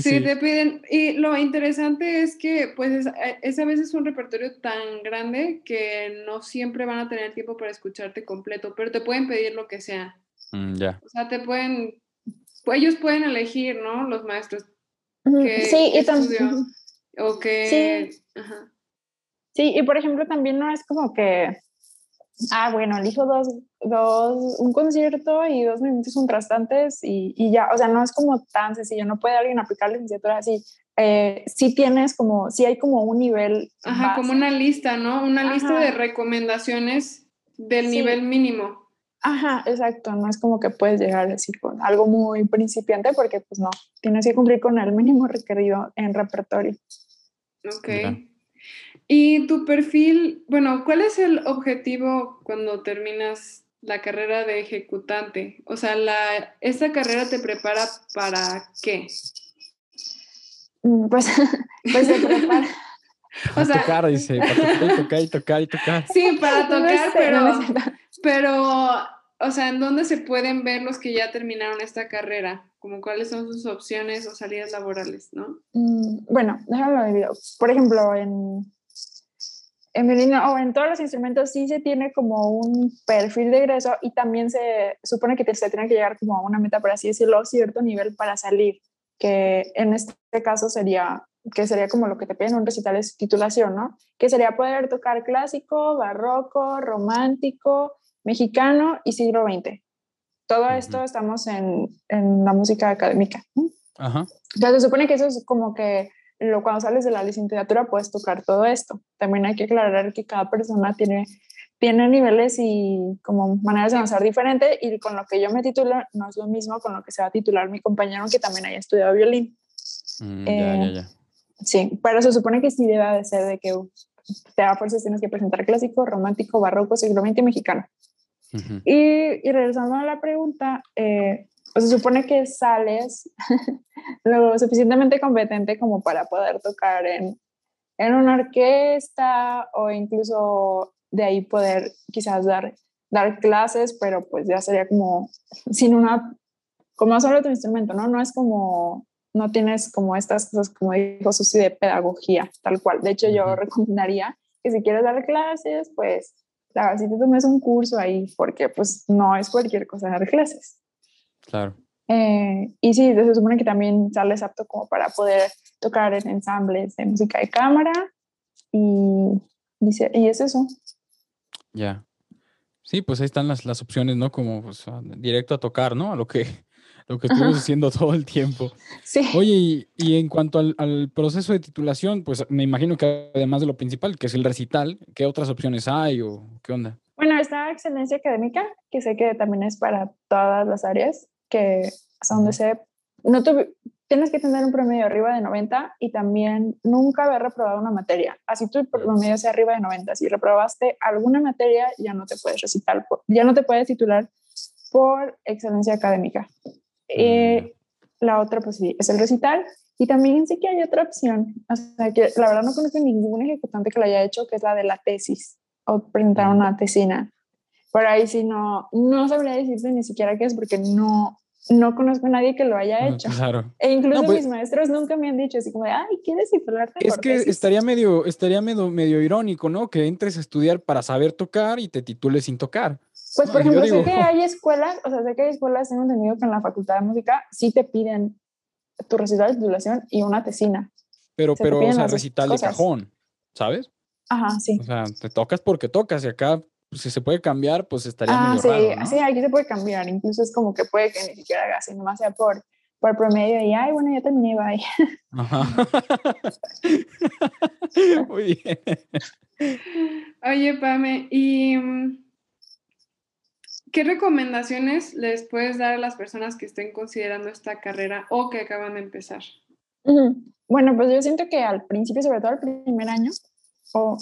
Sí, te piden. Y lo interesante es que, pues, es, a veces un repertorio tan grande que no siempre van a tener tiempo para escucharte completo, pero te pueden pedir lo que sea. Mm, ya. O sea, te pueden. Pues, ellos pueden elegir, ¿no? Los maestros. sí, y también. O que. Sí. sí, y por ejemplo, también no es como que ah, bueno, elijo dos, dos, un concierto y dos minutos contrastantes y, y, ya, o sea, no es como tan sencillo, no puede alguien aplicar la licenciatura así. Eh, sí tienes como, sí hay como un nivel. Ajá, como una lista, ¿no? Una lista de recomendaciones del nivel mínimo. Ajá, exacto, no es como que puedes llegar a decir con algo muy principiante porque pues no, tienes que cumplir con el mínimo requerido en repertorio. Ok. Y tu perfil, bueno, ¿cuál es el objetivo cuando terminas la carrera de ejecutante? O sea, la, ¿esta carrera te prepara para qué? Mm, pues, pues se prepara. O sea, tocar, dice, para tocar y tocar y tocar y tocar. Sí, para tocar, pero, pero, o sea, ¿en dónde se pueden ver los que ya terminaron esta carrera? Como cuáles son sus opciones o salidas laborales, ¿no? Mm, bueno, déjame ver. Por ejemplo, en, en violino o en todos los instrumentos sí se tiene como un perfil de egreso y también se supone que se tiene que llegar como a una meta, por así decirlo, a cierto nivel para salir, que en este caso sería que sería como lo que te piden un recital es titulación, ¿no? Que sería poder tocar clásico, barroco, romántico, mexicano y siglo XX. Todo esto estamos en, en, la música académica. Ajá. Entonces se supone que eso es como que lo, cuando sales de la licenciatura puedes tocar todo esto. También hay que aclarar que cada persona tiene, tiene niveles y como maneras de avanzar diferente y con lo que yo me titulo no es lo mismo con lo que se va a titular mi compañero que también haya estudiado violín. Mm, ya, ya, ya. Sí, pero se supone que sí debe de ser de que te da fuerzas tienes que presentar clásico, romántico, barroco, siglo XX mexicano. Y, y, regresando a la pregunta, eh, pues se supone que sales lo suficientemente competente como para poder tocar en, en una orquesta o incluso de ahí poder quizás dar, dar clases, pero pues ya sería como sin una, como solo tu instrumento, ¿no? No es como, no tienes como estas cosas, como dijo Susi, de pedagogía, tal cual. De hecho, yo recomendaría que si quieres dar clases, pues, la si te tomes un curso ahí, porque pues no es cualquier cosa dar clases. Claro. Eh, y sí, se supone que también sales apto como para poder tocar en ensambles de música de cámara y, y, es eso. Ya. Sí, pues ahí están las, las opciones, ¿no? Como pues, directo a tocar, ¿no? A lo que, lo que estuvimos haciendo todo el tiempo. Sí. Oye, y, en cuanto al, al, proceso de titulación, pues me imagino que además de lo principal, que es el recital, ¿qué otras opciones hay o qué onda? Bueno, está excelencia académica, que sé que también es para todas las áreas que hasta donde se... No tienes que tener un promedio arriba de 90 y también nunca haber reprobado una materia. Así tu promedio sea arriba de 90. Si reprobaste alguna materia, ya no te puedes recitar, ya no te puedes titular por excelencia académica. Eh, la otra, pues sí, es el recital. Y también sí que hay otra opción. O sea, que la verdad no conozco ningún ejecutante que lo haya hecho, que es la de la tesis o presentar una tesina. Por ahí sí no, no sabría decirte ni siquiera qué es porque no, no conozco a nadie que lo haya hecho. Claro. E incluso pues mis maestros nunca me han dicho así como de, ay, ¿quieres titularte? Es que estaría medio, estaría medio, medio irónico, ¿no? Que entres a estudiar para saber tocar y te titules sin tocar. Pues, por ejemplo, sé que hay escuelas, o sea, sé que hay escuelas, tengo entendido que en la Facultad de Música sí te piden tu recital de titulación y una tesina. Pero, pero, o sea, recital de cajón, ¿sabes? Ajá, sí. O sea, te tocas porque tocas y acá pues, si se puede cambiar, pues estaría ah, medio sí, raro, Sí, aquí se puede cambiar. Incluso es como que puede que ni siquiera haga así, nomás sea por, por promedio y, ay, bueno, ya terminé, bye. Ajá. Muy bien. Oye, Pame, ¿y mm, qué recomendaciones les puedes dar a las personas que estén considerando esta carrera o que acaban de empezar? Bueno, pues yo siento que al principio, sobre todo al primer año, o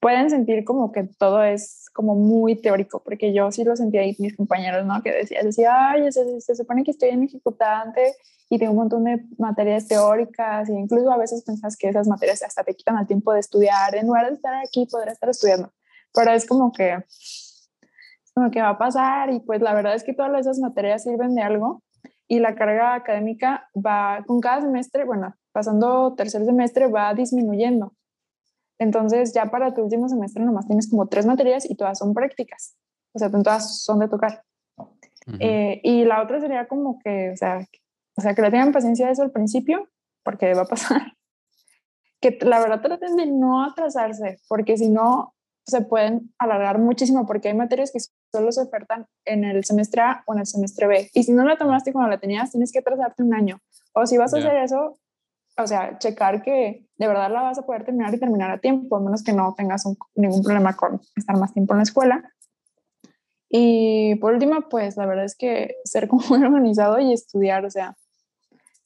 pueden sentir como que todo es como muy teórico, porque yo sí lo sentía ahí mis compañeros, ¿no? Que decían, decía, ay, se, se, supone que estoy en ejecutante y tengo un montón de materias teóricas y incluso a veces pensas que esas materias hasta te quitan el tiempo de estudiar, en lugar de estar aquí podrás estar estudiando, pero es como que, es como que va a pasar y pues la verdad es que todas esas materias sirven de algo y la carga académica va con cada semestre, bueno, pasando tercer semestre va disminuyendo entonces ya para tu último semestre nomás tienes como tres materias y todas son prácticas, o sea, todas son de tocar. Eh, y la otra sería como que, o sea, o sea, que le tengan paciencia de eso al principio, porque va a pasar. Que la verdad traten de no atrasarse, porque si no se pueden alargar muchísimo, porque hay materias que solo se ofertan en el semestre A o en el semestre B. Y si no la tomaste cuando la tenías, tienes que atrasarte un año. O si vas a hacer eso, o sea, checar que de verdad la vas a poder terminar y terminar a tiempo, a menos que no tengas ningún problema con estar más tiempo en la escuela. Y por último, pues la verdad es que ser como organizado y estudiar, o sea,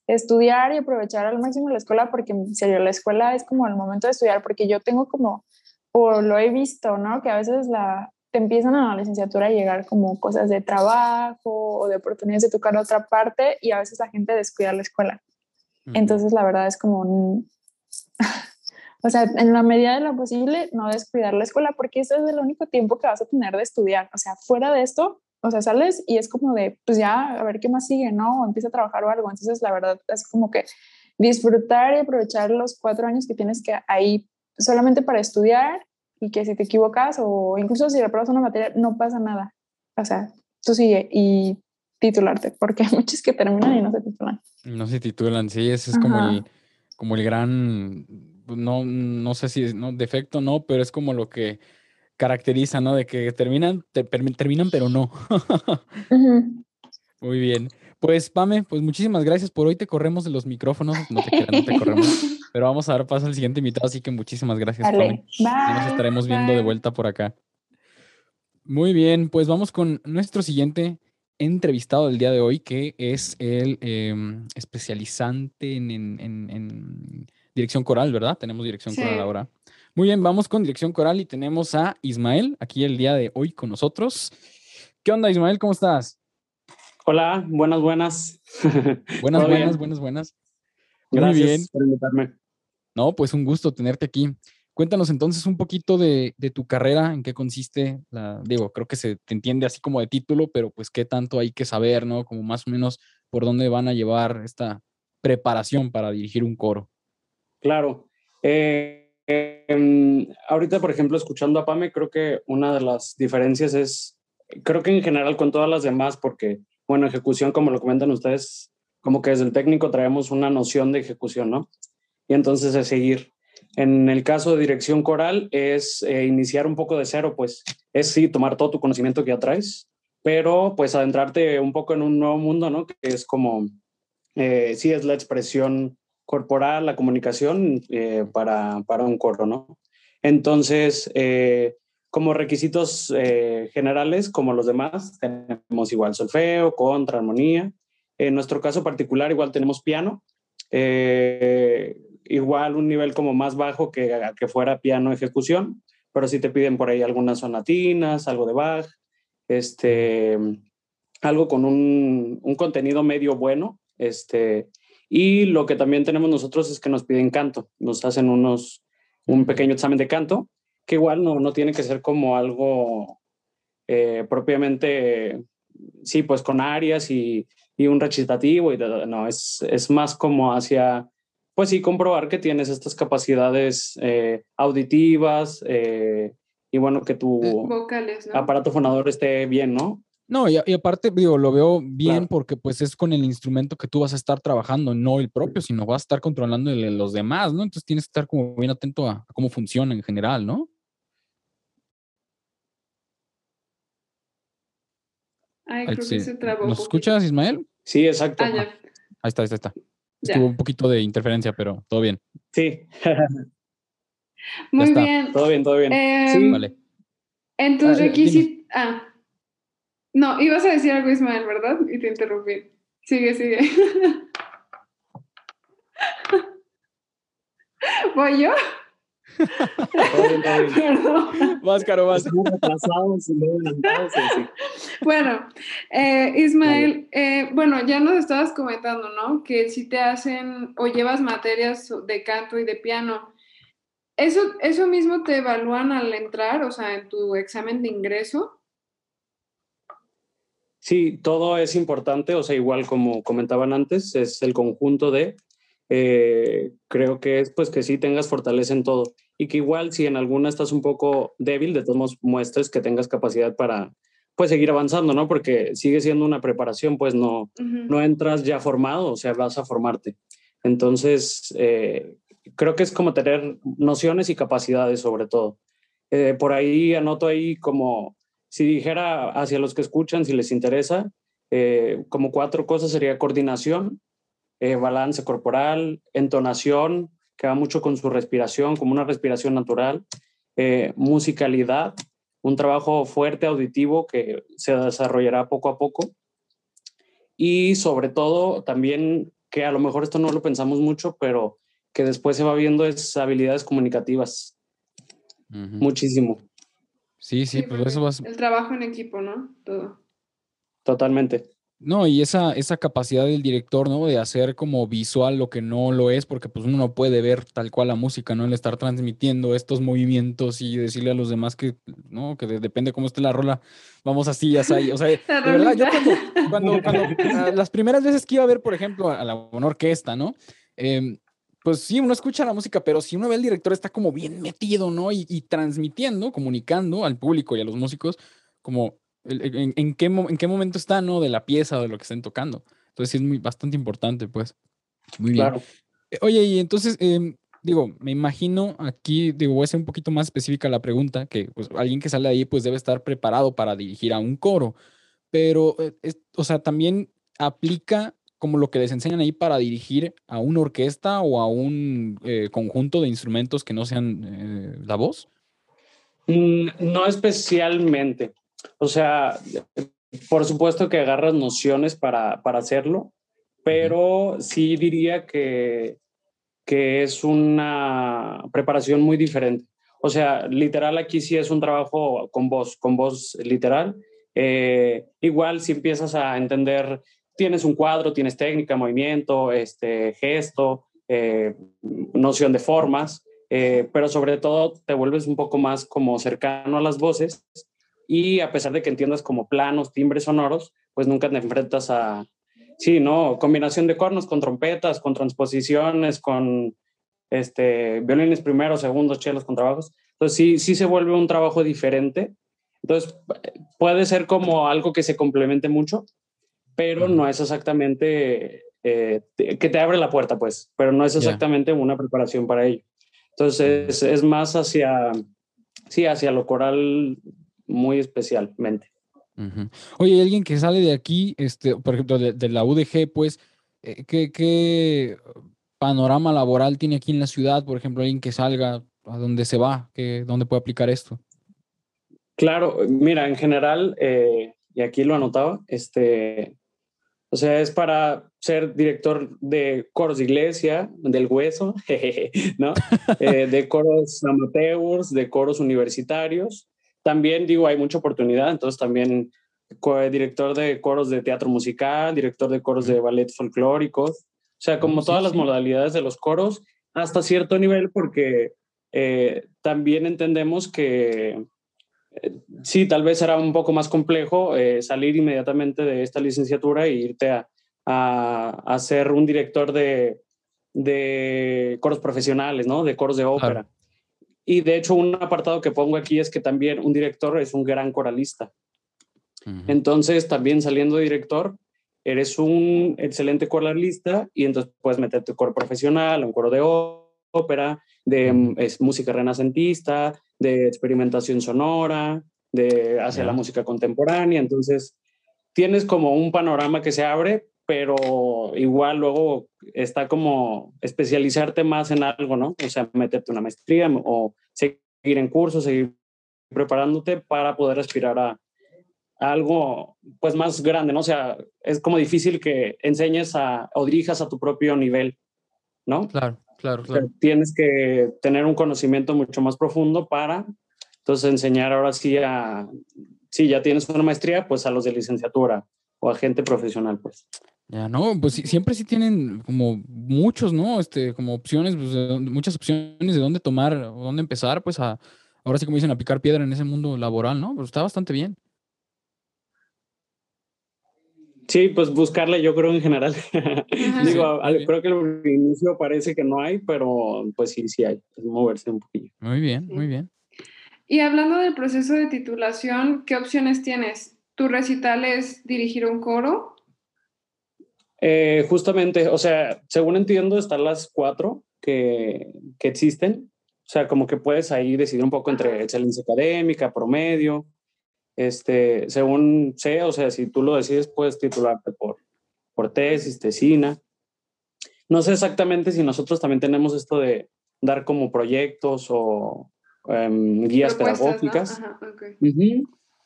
estudiar y aprovechar al máximo la escuela, porque en serio, la escuela es como el momento de estudiar, porque yo tengo como, o lo he visto, ¿no? Que a veces la, te empiezan a la licenciatura a llegar como cosas de trabajo o de oportunidades de tocar otra parte y a veces la gente descuida la escuela. Entonces, la verdad es como un... o sea, en la medida de lo posible, no descuidar la escuela, porque ese es el único tiempo que vas a tener de estudiar. O sea, fuera de esto, o sea, sales y es como de, pues ya, a ver qué más sigue, ¿no? O empieza a trabajar o algo. Entonces, la verdad, es como que disfrutar y aprovechar los cuatro años que tienes que ahí solamente para estudiar y que si te equivocas o incluso si reprobas una materia, no pasa nada. O sea, tú sigue y titularte, porque hay muchos que terminan y no se titulan. No se titulan, sí, ese es como el, como el gran, pues, no, no sé si es no, defecto, no, pero es como lo que caracteriza, ¿no? De que terminan, terminan, pero no. Muy bien. Pues, Pame, pues muchísimas gracias por hoy. Te corremos de los micrófonos. No te quedan, no te corremos. Pero vamos a dar paso al siguiente invitado, así que muchísimas gracias, Pame. Y nos estaremos viendo de vuelta por acá. Muy bien, pues vamos con nuestro siguiente entrevistado del día de hoy, que es el em, especializante en, dirección coral, ¿verdad? Tenemos dirección coral ahora. Muy bien, vamos con dirección coral y tenemos a Ismael aquí el día de hoy con nosotros. ¿Qué onda, Ismael? ¿Cómo estás? Hola, buenas, buenas. Buenas, buenas, buenas, buenas. Muy bien. por invitarme. No, pues un gusto tenerte aquí. Cuéntanos entonces un poquito de, tu carrera, en qué consiste. La, digo, creo que se te entiende así como de título, pero pues qué tanto hay que saber, ¿no? Como más o menos por dónde van a llevar esta preparación para dirigir un coro. Claro. Eh, em, ahorita, por ejemplo, escuchando a Pame, creo que una de las diferencias es, creo que en general con todas las demás, porque bueno, ejecución, como lo comentan ustedes, como que desde el técnico traemos una noción de ejecución, ¿no? Y entonces es seguir. En el caso de dirección coral es eh, iniciar un poco de cero, pues es sí tomar todo tu conocimiento que ya traes, pero pues adentrarte un poco en un nuevo mundo, ¿no? Que es como, eh, sí es la expresión corporal, la comunicación eh, para, para un coro, ¿no? Entonces, como requisitos eh, generales, como los demás, tenemos igual solfeo, contra, armonía. En nuestro caso particular, igual tenemos piano. Eh, igual un nivel como más bajo que, que fuera piano ejecución, pero sí te piden por ahí algunas sonatinas, algo de Bach, este, algo con un, un contenido medio bueno. Este, y lo que también tenemos nosotros es que nos piden canto, nos hacen unos, un pequeño examen de canto que igual no, no tiene que ser como algo eh, propiamente, sí, pues con áreas y, y un recitativo, y no, es, es más como hacia, pues sí, comprobar que tienes estas capacidades eh, auditivas eh, y bueno, que tu aparato fonador esté bien, ¿no? No, y, aparte, digo, lo veo bien porque pues es con el instrumento que tú vas a estar trabajando, no el propio, sino vas a estar controlando los demás, ¿no? Entonces tienes que estar como bien atento a cómo funciona en general, ¿no? Ay, creo que se trabó. ¿Nos escuchas, Ismael? Sí, exacto. Ah, ahí está, ahí está, está. Estuvo un poquito de interferencia, pero todo bien. Sí. Muy bien. Todo bien, todo bien. sí. Em, vale. En tus ah, requisitos. Ah. No, ibas a decir algo, Ismael, ¿verdad? Y te interrumpí. Sigue, sigue. ¿Voy yo? Más caro, más. Bueno, eh, Ismael, eh, bueno, ya nos estabas comentando, ¿no? Que si te hacen o llevas materias de canto y de piano, ¿eso, eso mismo te evalúan al entrar, o sea, en tu examen de ingreso? Sí, todo es importante, o sea, igual como comentaban antes, es el conjunto de eh, creo que es pues que sí tengas fortaleza en todo y que igual si en alguna estás un poco débil, de todos modos muestres que tengas capacidad para pues seguir avanzando, ¿no? Porque sigue siendo una preparación, pues no, no entras ya formado, o sea, vas a formarte. Entonces, eh, creo que es como tener nociones y capacidades sobre todo. Eh, por ahí anoto ahí como, si dijera hacia los que escuchan, si les interesa, como cuatro cosas sería coordinación, eh, balance corporal, entonación, que va mucho con su respiración, como una respiración natural, eh, musicalidad, un trabajo fuerte auditivo que se desarrollará poco a poco. Y sobre todo también, que a lo mejor esto no lo pensamos mucho, pero que después se va viendo es habilidades comunicativas. Muchísimo. Sí, sí, pero eso El trabajo en equipo, ¿no? Todo. Totalmente. No, y esa, esa capacidad del director, ¿no? De hacer como visual lo que no lo es, porque pues uno no puede ver tal cual la música, ¿no? El estar transmitiendo estos movimientos y decirle a los demás que, ¿no? Que depende cómo esté la rola, vamos así, ya ahí. O sea, de verdad, yo cuando, cuando, las primeras veces que iba a ver, por ejemplo, a la una orquesta, ¿no? Em, pues sí, uno escucha la música, pero si uno ve al director está como bien metido, ¿no? Y, y transmitiendo, comunicando al público y a los músicos, como en, qué, en qué momento está, ¿no? De la pieza o de lo que estén tocando. Entonces sí es muy, bastante importante, pues. Muy bien. Claro. Eh, oye, y entonces, em, digo, me imagino aquí, digo, voy a ser un poquito más específica la pregunta, que pues alguien que sale ahí pues debe estar preparado para dirigir a un coro, pero, eh, o sea, también aplica como lo que les enseñan ahí para dirigir a una orquesta o a un eh, conjunto de instrumentos que no sean la voz? Mm, no especialmente. O sea, por supuesto que agarras nociones para, para hacerlo, pero sí diría que, que es una preparación muy diferente. O sea, literal aquí sí es un trabajo con voz, con voz literal. Eh, igual si empiezas a entender, tienes un cuadro, tienes técnica, movimiento, este, gesto, eh, noción de formas, eh, pero sobre todo te vuelves un poco más como cercano a las voces y a pesar de que entiendas como planos, timbres sonoros, pues nunca te enfrentas a, sí, ¿no? Combinación de cornos con trompetas, con transposiciones, con este, violines primeros, segundos, chelos, con trabajos. Entonces sí, sí se vuelve un trabajo diferente. Entonces puede ser como algo que se complemente mucho, pero no es exactamente eh, que te abre la puerta, pues, pero no es exactamente una preparación para ello. Entonces es más hacia, sí, hacia lo coral muy especialmente. Oye, alguien que sale de aquí, este, por ejemplo, de, la UDG, pues, eh, ¿qué, panorama laboral tiene aquí en la ciudad? Por ejemplo, alguien que salga, ¿a dónde se va? ¿Qué, ¿Dónde puede aplicar esto? Claro, mira, en general, eh, y aquí lo anotaba, este, o sea, es para ser director de coros de iglesia, del hueso, ¿no? Eh, de coros amateurs, de coros universitarios, también digo, hay mucha oportunidad, entonces también director de coros de teatro musical, director de coros de ballet folclóricos, o sea, como todas las modalidades de los coros, hasta cierto nivel, porque eh, también entendemos que eh, sí, tal vez será un poco más complejo eh, salir inmediatamente de esta licenciatura e irte a, a, ser un director de, de, coros profesionales, ¿no? De coros de ópera. Y de hecho, un apartado que pongo aquí es que también un director es un gran coralista. Entonces, también saliendo de director, eres un excelente coralista y entonces puedes meterte un coro profesional, un coro de ópera, de música renacentista, de experimentación sonora, de hacia la música contemporánea. Entonces, tienes como un panorama que se abre, pero igual luego está como especializarte más en algo, ¿no? O sea, meterte una maestría o seguir en cursos, seguir preparándote para poder aspirar a, algo pues más grande, ¿no? O sea, es como difícil que enseñes a, o dirijas a tu propio nivel, ¿no? Claro, claro, claro. tienes que tener un conocimiento mucho más profundo para, entonces, enseñar ahora sí a, si ya tienes una maestría, pues a los de licenciatura o a gente profesional, pues. Ya, no, pues siempre sí tienen como muchos, ¿no? Este, como opciones, pues, muchas opciones de dónde tomar o dónde empezar, pues a, ahora sí como dicen, a picar piedra en ese mundo laboral, ¿no? Pues está bastante bien. Sí, pues buscarle yo creo en general. Digo, creo que al inicio parece que no hay, pero pues sí, sí hay. Es moverse un poquillo. Muy bien, muy bien. Y hablando del proceso de titulación, ¿qué opciones tienes? ¿Tu recital es dirigir un coro? Eh, justamente, o sea, según entiendo, están las cuatro que, que, existen. O sea, como que puedes ahí decidir un poco entre excelencia académica, promedio. Este, según sé, o sea, si tú lo decides, puedes titularte por, por tesis, tesina. No sé exactamente si nosotros también tenemos esto de dar como proyectos o em, guías pedagógicas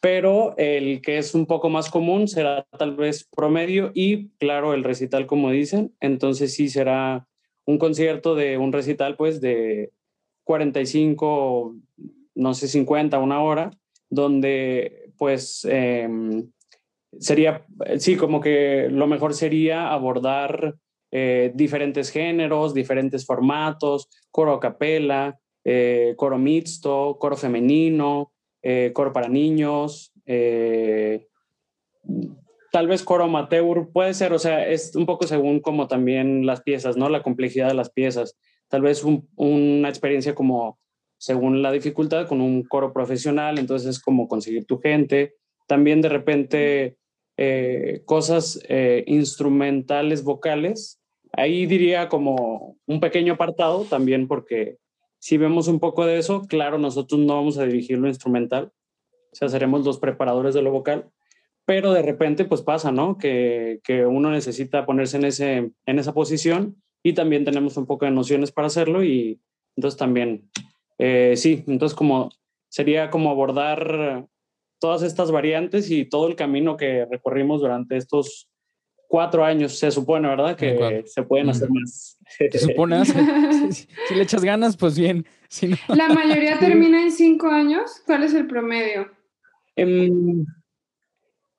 pero el que es un poco más común será tal vez promedio y claro el recital como dicen, entonces sí será un concierto de un recital pues de 45, no sé, 50, una hora, donde pues em, sería, sí, como que lo mejor sería abordar eh, diferentes géneros, diferentes formatos, coro a capela, eh, coro mixto, coro femenino, eh, coro para niños, tal vez coro amateur, puede ser, o sea, es un poco según como también las piezas, ¿no? La complejidad de las piezas. Tal vez una experiencia como según la dificultad con un coro profesional, entonces es como conseguir tu gente. También de repente cosas instrumentales vocales Ahí diría como un pequeño apartado también porque si vemos un poco de eso, claro, nosotros no vamos a dirigir lo instrumental, o sea, seremos los preparadores de lo vocal, pero de repente pues pasa, ¿no? Que, que uno necesita ponerse en, ese, en esa posición y también tenemos un poco de nociones para hacerlo y entonces también, eh, sí, entonces como sería como abordar todas estas variantes y todo el camino que recorrimos durante estos cuatro años, se supone, ¿verdad? Que se pueden hacer más. Se supone, si, le echas ganas, pues bien. Si ¿La mayoría termina en cinco años? ¿Cuál es el promedio? Em,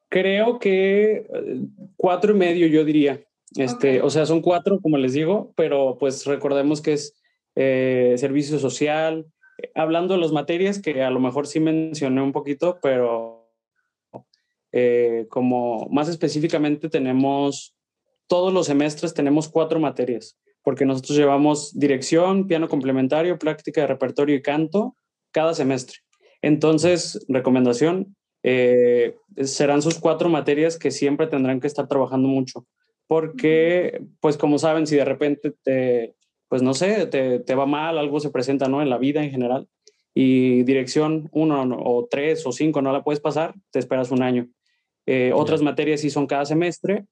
creo que eh, cuatro y medio, yo diría. Este, O sea, son cuatro, como les digo, pero pues recordemos que es eh, servicio social. Hablando de las materias, que a lo mejor sí mencioné un poquito, pero eh, como más específicamente tenemos, todos los semestres tenemos cuatro materias, porque nosotros llevamos dirección, piano complementario, práctica de repertorio y canto cada semestre. Entonces, recomendación, eh, serán sus cuatro materias que siempre tendrán que estar trabajando mucho, porque, pues como saben, si de repente te, pues no sé, te, te va mal, algo se presenta, ¿no? En la vida en general, y dirección uno o tres o cinco no la puedes pasar, te esperas un año. Eh, otras materias sí son cada semestre,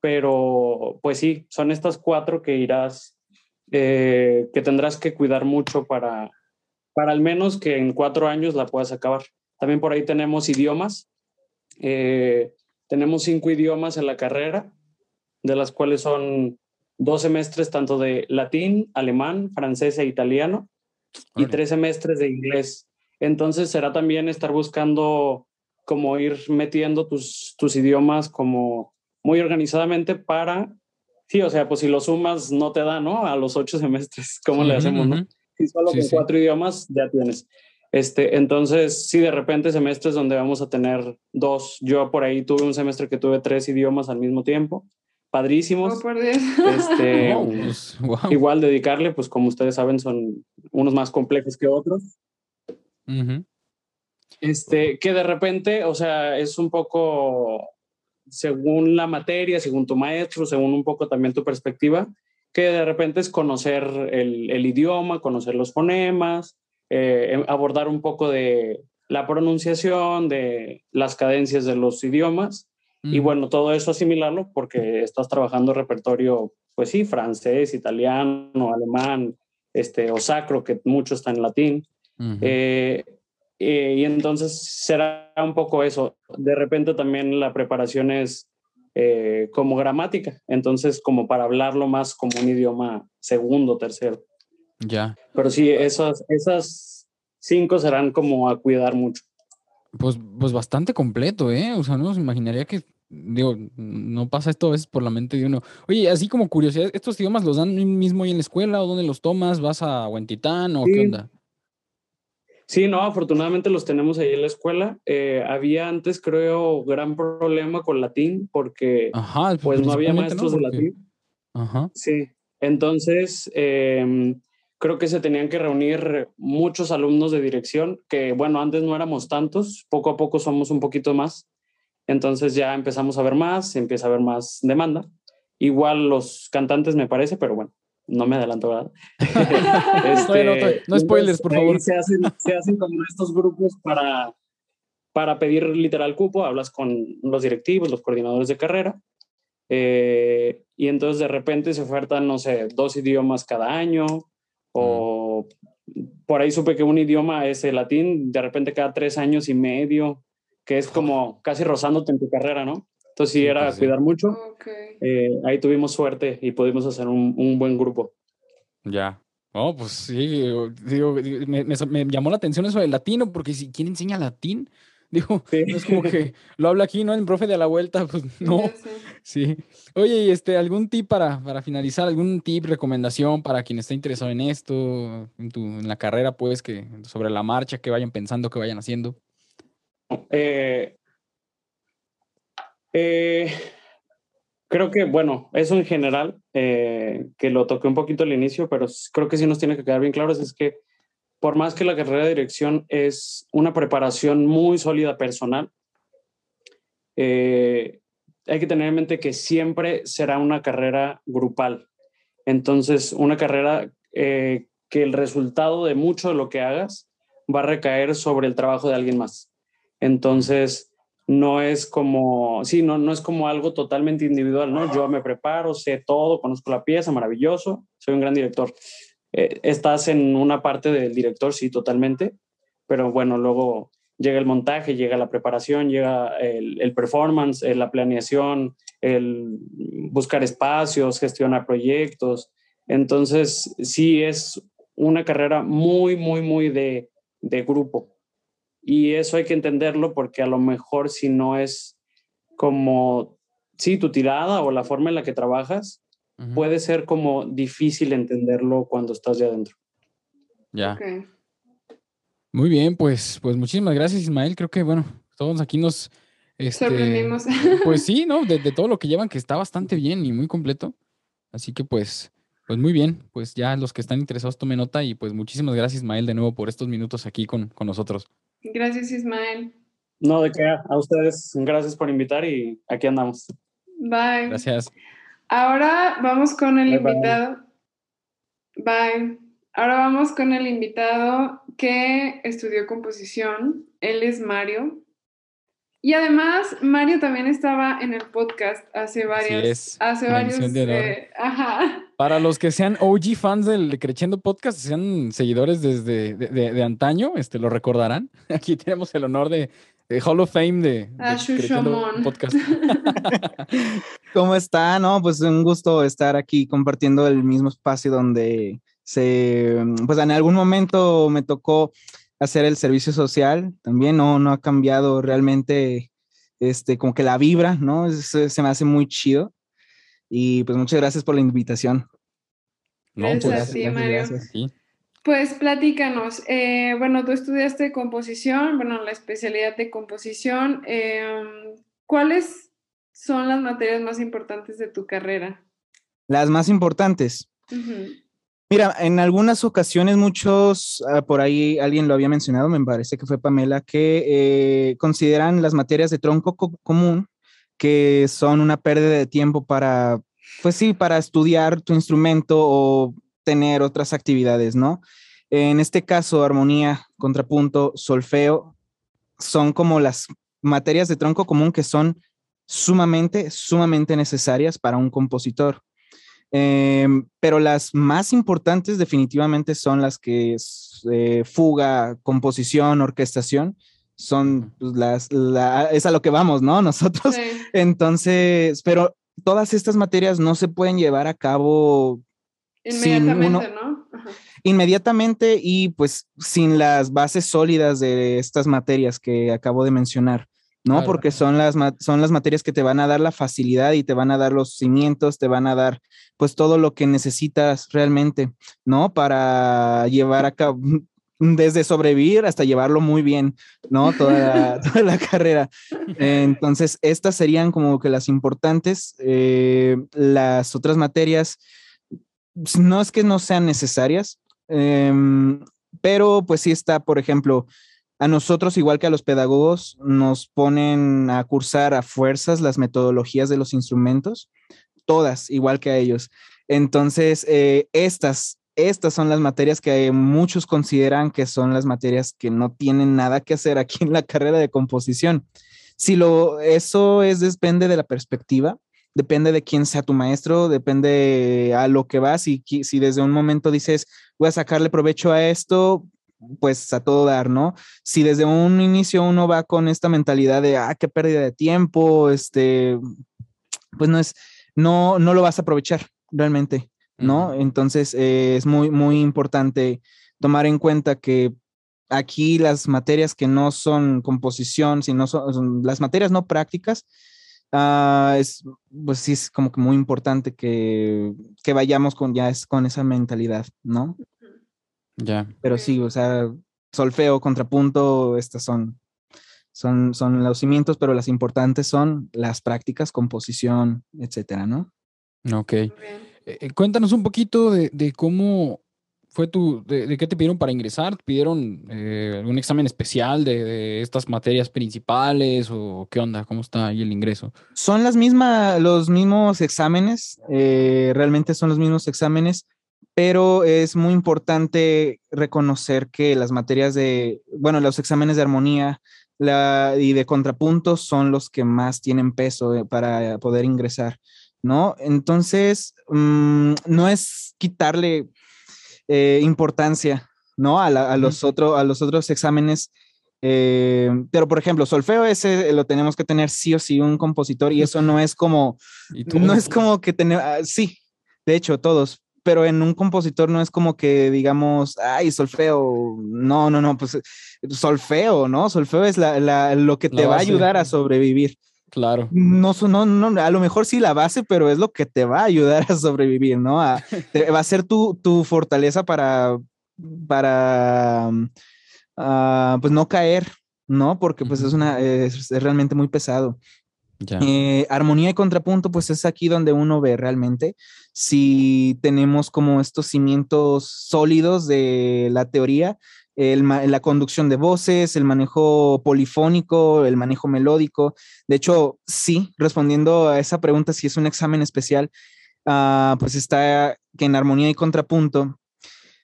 pero pues sí, son estas cuatro que irás, eh, que tendrás que cuidar mucho para, para al menos que en cuatro años la puedas acabar. También por ahí tenemos idiomas. Eh, tenemos cinco idiomas en la carrera, de las cuales son dos semestres tanto de latín, alemán, francés e italiano y tres semestres de inglés. Entonces será también estar buscando como ir metiendo tus, tus idiomas como muy organizadamente para, sí, o sea, pues si lo sumas no te da, ¿no? A los ocho semestres, ¿cómo le hacemos, no? Si solo con cuatro idiomas ya tienes. Este, entonces, sí, de repente semestres donde vamos a tener dos. Yo por ahí tuve un semestre que tuve tres idiomas al mismo tiempo. Padrísimos. Oh, por Dios. Este, pues, Igual dedicarle, pues como ustedes saben, son unos más complejos que otros. Este, que de repente, o sea, es un poco según la materia, según tu maestro, según un poco también tu perspectiva, que de repente es conocer el, idioma, conocer los fonemas, eh, em, abordar un poco de la pronunciación, de las cadencias de los idiomas, y bueno, todo eso asimilarlo porque estás trabajando repertorio, pues sí, francés, italiano, alemán, este, o sacro, que mucho está en latín. Eh, y entonces será un poco eso. De repente también la preparación es eh, como gramática, entonces como para hablarlo más como un idioma segundo, tercero. Ya. Pero sí, esas, esas cinco serán como a cuidar mucho. Pues, pues bastante completo, ¿eh? O sea, no se imaginaría que, digo, no pasa esto a veces por la mente de uno. Oye, así como curiosidad, ¿estos idiomas los dan mismo ahí en la escuela o dónde los tomas? ¿Vas a Huentitán o qué onda? Sí, no, afortunadamente los tenemos ahí en la escuela. Eh, había antes, creo, gran problema con latín porque pues no había maestros de latín. Ajá. Sí, entonces em, creo que se tenían que reunir muchos alumnos de dirección, que bueno, antes no éramos tantos, poco a poco somos un poquito más. Entonces ya empezamos a ver más, empieza a haber más demanda. Igual los cantantes me parece, pero bueno, no me adelanto, ¿verdad? este, no, spoilers, por favor. Se hacen, se hacen como estos grupos para, para pedir literal cupo, hablas con los directivos, los coordinadores de carrera, eh, y entonces de repente se ofertan, no sé, dos idiomas cada año, o por ahí supe que un idioma es el latín, de repente cada tres años y medio, que es como casi rozándote en tu carrera, ¿no? Entonces sí, era cuidar mucho. Eh, ahí tuvimos suerte y pudimos hacer un, un buen grupo. Ya. Oh, pues sí, digo, me, me, llamó la atención eso del latino, porque si quién enseña latín, Digo, no es como que lo habla aquí, ¿no? El profe de la vuelta, pues no. Sí. Oye, y este, ¿algún tip para, para finalizar? ¿Algún tip, recomendación para quien esté interesado en esto, en, tu, en la carrera, pues, que sobre la marcha, que vayan pensando, que vayan haciendo? Eh, eh, creo que, bueno, eso en general, eh, que lo toqué un poquito al inicio, pero creo que sí nos tiene que quedar bien claro, es que por más que la carrera de dirección es una preparación muy sólida personal, eh, hay que tener en mente que siempre será una carrera grupal. Entonces, una carrera que el resultado de mucho de lo que hagas va a recaer sobre el trabajo de alguien más. Entonces, no es como, sí, no, no es como algo totalmente individual, ¿no? Yo me preparo, sé todo, conozco la pieza, maravilloso, soy un gran director. Eh, estás en una parte del director, sí, totalmente, pero bueno, luego llega el montaje, llega la preparación, llega el, performance, eh, la planeación, el buscar espacios, gestionar proyectos. Entonces, sí es una carrera muy, muy, muy de, de grupo. Y eso hay que entenderlo porque a lo mejor si no es como, sí, tu tirada o la forma en la que trabajas, puede ser como difícil entenderlo cuando estás ya adentro. Ya. Muy bien, pues, pues muchísimas gracias Ismael. Creo que, bueno, todos aquí nos... Este, Sorprendimos. Pues sí, ¿no? De, de, todo lo que llevan, que está bastante bien y muy completo. Así que pues, pues muy bien, pues ya los que están interesados tomen nota y pues muchísimas gracias Ismael de nuevo por estos minutos aquí con, con nosotros. Gracias, Ismael. No, de qué, a ustedes, gracias por invitar y aquí andamos. Bye. Gracias. Ahora vamos con el invitado. Bye. Ahora vamos con el invitado que estudió composición. Él es Mario. Y además, Mario también estaba en el podcast hace varios. Hace varios. Eh, ajá. Para los que sean OG fans del Creciendo Podcast, sean seguidores desde de, antaño, este, lo recordarán. Aquí tenemos el honor de, Hall of Fame de, Creciendo Podcast. ¿Cómo está? No, pues un gusto estar aquí compartiendo el mismo espacio donde se, pues en algún momento me tocó hacer el servicio social, también no, no ha cambiado realmente, este, como que la vibra, ¿no? se me hace muy chido. Y pues muchas gracias por la invitación. No, gracias, pues, Mario. Pues platícanos, eh, bueno, tú estudiaste composición, bueno, la especialidad de composición. Em, ¿Cuáles son las materias más importantes de tu carrera? Las más importantes. Mira, en algunas ocasiones muchos, ah, por ahí alguien lo había mencionado, me parece que fue Pamela, que eh, consideran las materias de tronco común que son una pérdida de tiempo para, pues sí, para estudiar tu instrumento o tener otras actividades, ¿no? En este caso, armonía, contrapunto, solfeo, son como las materias de tronco común que son sumamente, sumamente necesarias para un compositor. Em, pero las más importantes definitivamente son las que es eh, fuga, composición, orquestación, son pues, las, es a lo que vamos, ¿no? Nosotros. Entonces, pero todas estas materias no se pueden llevar a cabo inmediatamente, ¿no? Inmediatamente y pues sin las bases sólidas de estas materias que acabo de mencionar. ¿No? Porque son las, son las materias que te van a dar la facilidad y te van a dar los cimientos, te van a dar pues todo lo que necesitas realmente, ¿no? Para llevar a cabo, desde sobrevivir hasta llevarlo muy bien, ¿no? Toda la, carrera. Entonces, estas serían como que las importantes. Eh, las otras materias, no es que no sean necesarias, em, pero pues sí está, por ejemplo, a nosotros, igual que a los pedagogos, nos ponen a cursar a fuerzas las metodologías de los instrumentos, todas, igual que a ellos. Entonces, eh, estas, estas son las materias que muchos consideran que son las materias que no tienen nada que hacer aquí en la carrera de composición. Si lo, eso es, depende de la perspectiva, depende de quién sea tu maestro, depende a lo que vas y si desde un momento dices, voy a sacarle provecho a esto, pues a todo dar, ¿no? Si desde un inicio uno va con esta mentalidad de, ah, qué pérdida de tiempo, este, pues no es, no, no lo vas a aprovechar realmente, ¿no? Entonces eh, es muy, muy importante tomar en cuenta que aquí las materias que no son composición, sino son, las materias no prácticas, uh, es, pues sí es como que muy importante que, que vayamos con ya es, con esa mentalidad, ¿no? Ya. Pero sí, o sea, solfeo, contrapunto, estas son, son, son los cimientos, pero las importantes son las prácticas, composición, etcétera, ¿no? Ok. Eh, eh, cuéntanos un poquito de, de cómo fue tu, de, qué te pidieron para ingresar? ¿Te pidieron eh, algún examen especial de, de, estas materias principales o qué onda? ¿Cómo está ahí el ingreso? Son las mismas, los mismos exámenes, realmente son los mismos exámenes pero es muy importante reconocer que las materias de, bueno, los exámenes de armonía la, y de contrapuntos son los que más tienen peso eh, para poder ingresar, ¿no? Entonces, mmm, no es quitarle eh, importancia, ¿no? A, la, a, los otro, a los otros exámenes. Eh, pero, por ejemplo, solfeo ese lo tenemos que tener sí o sí un compositor y eso no es como, no es como que tener, uh, sí, de hecho, todos, pero en un compositor no es como que digamos, ay, solfeo, no, no, no, pues solfeo, ¿no? Solfeo es la, la, lo que te va a ayudar a sobrevivir. Claro. No, no, no, a lo mejor sí la base, pero es lo que te va a ayudar a sobrevivir, ¿no? A, te, va a ser tu, tu, fortaleza para, para, uh, pues no caer, ¿no? Porque pues es una, es, es realmente muy pesado. Eh, armonía y contrapunto, pues es aquí donde uno ve realmente si tenemos como estos cimientos sólidos de la teoría, la conducción de voces, el manejo polifónico, el manejo melódico. De hecho, sí, respondiendo a esa pregunta, si es un examen especial, uh, pues está que en armonía y contrapunto,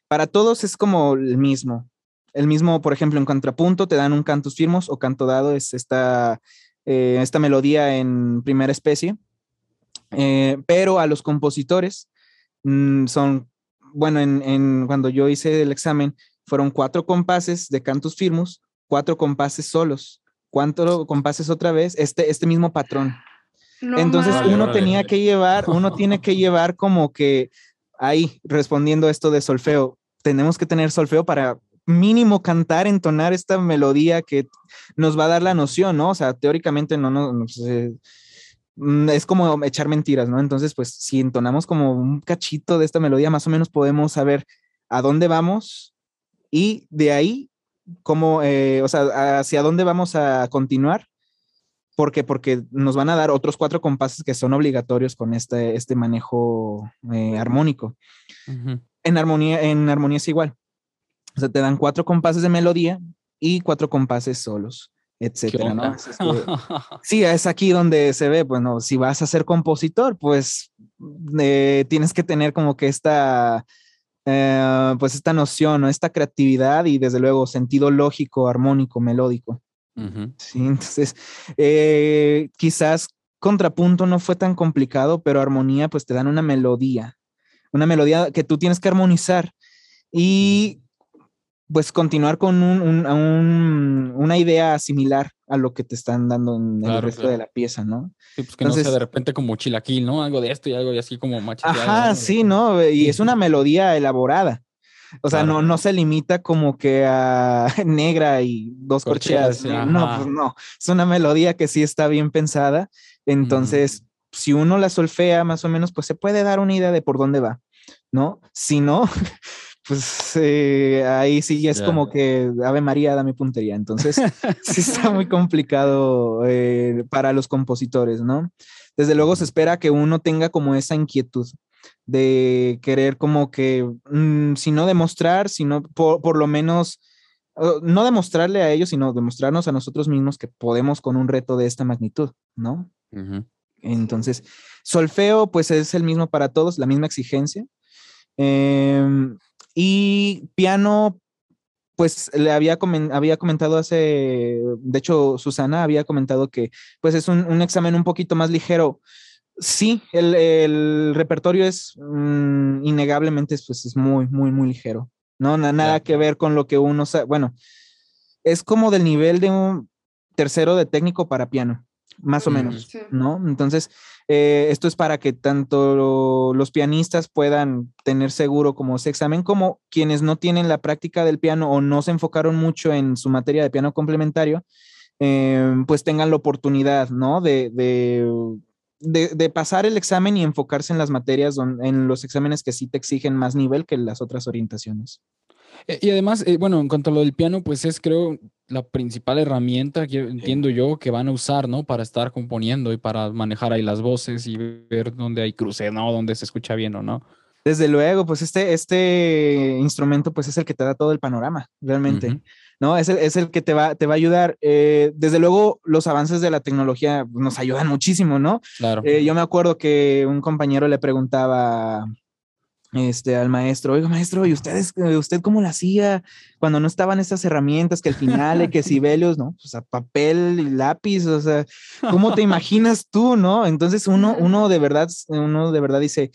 para todos es como el mismo. El mismo, por ejemplo, en contrapunto te dan un cantus firmos o canto dado, es esta eh, esta melodía en primera especie, eh, pero a los compositores mmm, son, bueno, en, en, cuando yo hice el examen, fueron cuatro compases de cantus firmus, cuatro compases solos, cuatro compases otra vez, este, este mismo patrón. No Entonces vale, uno vale. tenía que llevar, uno tiene que llevar como que ahí, respondiendo esto de solfeo, tenemos que tener solfeo para mínimo cantar, entonar esta melodía que nos va a dar la noción, ¿no? O sea, teóricamente no, no, no sé, es como echar mentiras, ¿no? Entonces, pues si entonamos como un cachito de esta melodía, más o menos podemos saber a dónde vamos y de ahí, cómo, eh, o sea, hacia dónde vamos a continuar. ¿Por qué? Porque nos van a dar otros cuatro compases que son obligatorios con este, este manejo eh, armónico. Uh -huh. En armonía, en armonía es igual. O sea, te dan cuatro compases de melodía y cuatro compases solos, etcétera, ¿no? Es que, sí, es aquí donde se ve, pues no, si vas a ser compositor, pues eh, tienes que tener como que esta, eh, pues esta noción, ¿no? esta creatividad y desde luego sentido lógico, armónico, melódico. Uh -huh. Sí, entonces, eh, quizás contrapunto no fue tan complicado, pero armonía, pues te dan una melodía, una melodía que tú tienes que armonizar. Y pues continuar con un, un, un, una idea similar a lo que te están dando en claro, el resto claro. de la pieza, ¿no? Sí, pues que Entonces, no sea de repente como chilaquil, ¿no? Algo de esto y algo y así como macheteado. Ajá, ¿no? sí, ¿no? Y es una melodía elaborada. O sea, claro. no, no se limita como que a negra y dos corcheas. corcheas no, pues no. Es una melodía que sí está bien pensada. Entonces, mm. si uno la solfea más o menos, pues se puede dar una idea de por dónde va, ¿no? Si no, pues eh, ahí sí es yeah. como que Ave María, dame puntería. Entonces, sí está muy complicado eh, para los compositores, ¿no? Desde luego se espera que uno tenga como esa inquietud de querer como que, mmm, si no demostrar, sino por, por lo menos, uh, no demostrarle a ellos, sino demostrarnos a nosotros mismos que podemos con un reto de esta magnitud, ¿no? Uh -huh. Entonces, solfeo, pues es el mismo para todos, la misma exigencia. Eh, y piano, pues le había, había comentado hace, de hecho, Susana había comentado que pues es un, un examen un poquito más ligero. Sí, el, el repertorio es mmm, innegablemente pues, es muy, muy, muy ligero. No, nada claro. que ver con lo que uno sabe. Bueno, es como del nivel de un tercero de técnico para piano. Más o menos, ¿no? Entonces, eh, esto es para que tanto los pianistas puedan tener seguro como ese examen, como quienes no tienen la práctica del piano o no se enfocaron mucho en su materia de piano complementario, eh, pues tengan la oportunidad, ¿no? De, de, pasar el examen y enfocarse en las materias, en los exámenes que sí te exigen más nivel que las otras orientaciones. Eh, y además, eh, bueno, en cuanto a lo del piano, pues es creo la principal herramienta que entiendo yo que van a usar, ¿no? Para estar componiendo y para manejar ahí las voces y ver dónde hay cruces, ¿no? Dónde se escucha bien o no. Desde luego, pues este, este instrumento pues es el que te da todo el panorama, realmente. ¿no? Es el, es el, que te va, te va a ayudar. Eh, desde luego, los avances de la tecnología nos ayudan muchísimo, ¿no? Claro. yo me acuerdo que un compañero le preguntaba este, al maestro, oiga maestro, ¿y ustedes, eh, usted cómo lo hacía cuando no estaban estas herramientas que al final, que Sibelius, ¿no? O sea, papel y lápiz, o sea, ¿cómo te imaginas tú, no? Entonces uno, uno de verdad, uno de verdad dice,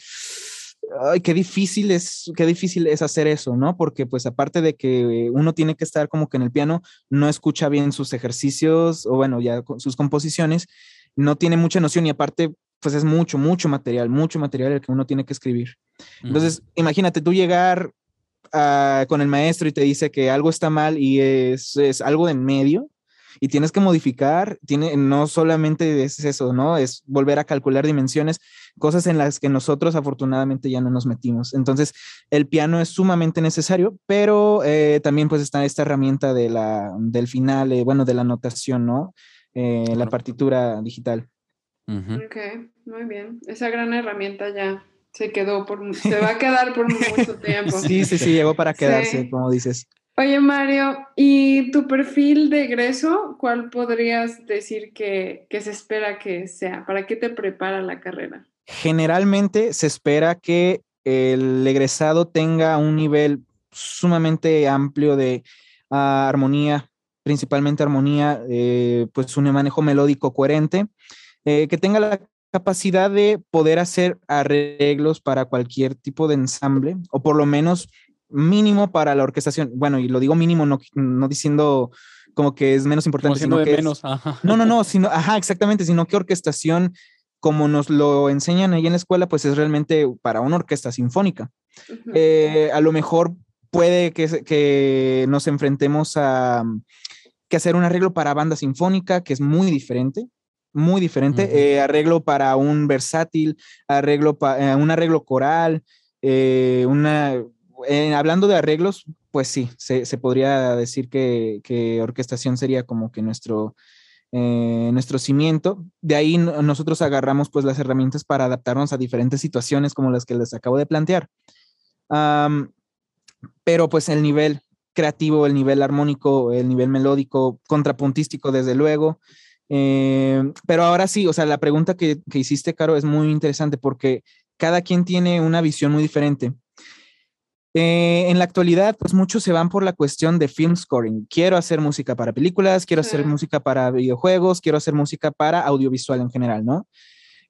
ay, qué difícil es, qué difícil es hacer eso, ¿no? Porque pues aparte de que uno tiene que estar como que en el piano, no escucha bien sus ejercicios o bueno, ya sus composiciones, no tiene mucha noción y aparte pues es mucho, mucho material, mucho material el que uno tiene que escribir. Entonces, imagínate tú llegar ah, con el maestro y te dice que algo está mal y es, es algo de en medio y tienes que modificar, tiene, no solamente es eso, ¿no? Es volver a calcular dimensiones, cosas en las que nosotros afortunadamente ya no nos metimos. Entonces, el piano es sumamente necesario, pero eh, también pues está esta herramienta de la, del final, eh, bueno, de la notación, ¿no? Eh, la partitura digital. Ok, muy bien. Esa gran herramienta ya se quedó por, se va a quedar por mucho tiempo. Sí, sí, sí, llegó para quedarse, como dices. Oye, Mario, ¿y tu perfil de egreso, cuál podrías decir que, que, se espera que sea? ¿Para qué te prepara la carrera? Generalmente se espera que el egresado tenga un nivel sumamente amplio de ah, armonía, principalmente armonía, eh, pues un manejo melódico coherente, eh, que tenga la capacidad de poder hacer arreglos para cualquier tipo de ensamble, o por lo menos mínimo para la orquestación. Bueno, y lo digo mínimo, no, no diciendo como que es menos importante, sino que menos. no, no, no, sino, ajá, exactamente, sino que orquestación, como nos lo enseñan ahí en la escuela, pues es realmente para una orquesta sinfónica. Eh, a lo mejor puede que, que nos enfrentemos a que hacer un arreglo para banda sinfónica, que es muy diferente, muy diferente. Eh, arreglo para un versátil, arreglo para eh, un arreglo coral, eh, una, hablando de arreglos, pues sí, se, se podría decir que, que, orquestación sería como que nuestro, nuestro cimiento. De ahí nosotros agarramos pues las herramientas para adaptarnos a diferentes situaciones como las que les acabo de plantear. pero pues el nivel creativo, el nivel armónico, el nivel melódico, contrapuntístico, desde luego, eh, pero ahora sí, o sea, la pregunta que, que, hiciste, Caro, es muy interesante porque cada quien tiene una visión muy diferente. Eh, en la actualidad, pues muchos se van por la cuestión de film scoring. Quiero hacer música para películas, quiero hacer música para videojuegos, quiero hacer música para audiovisual en general, ¿no?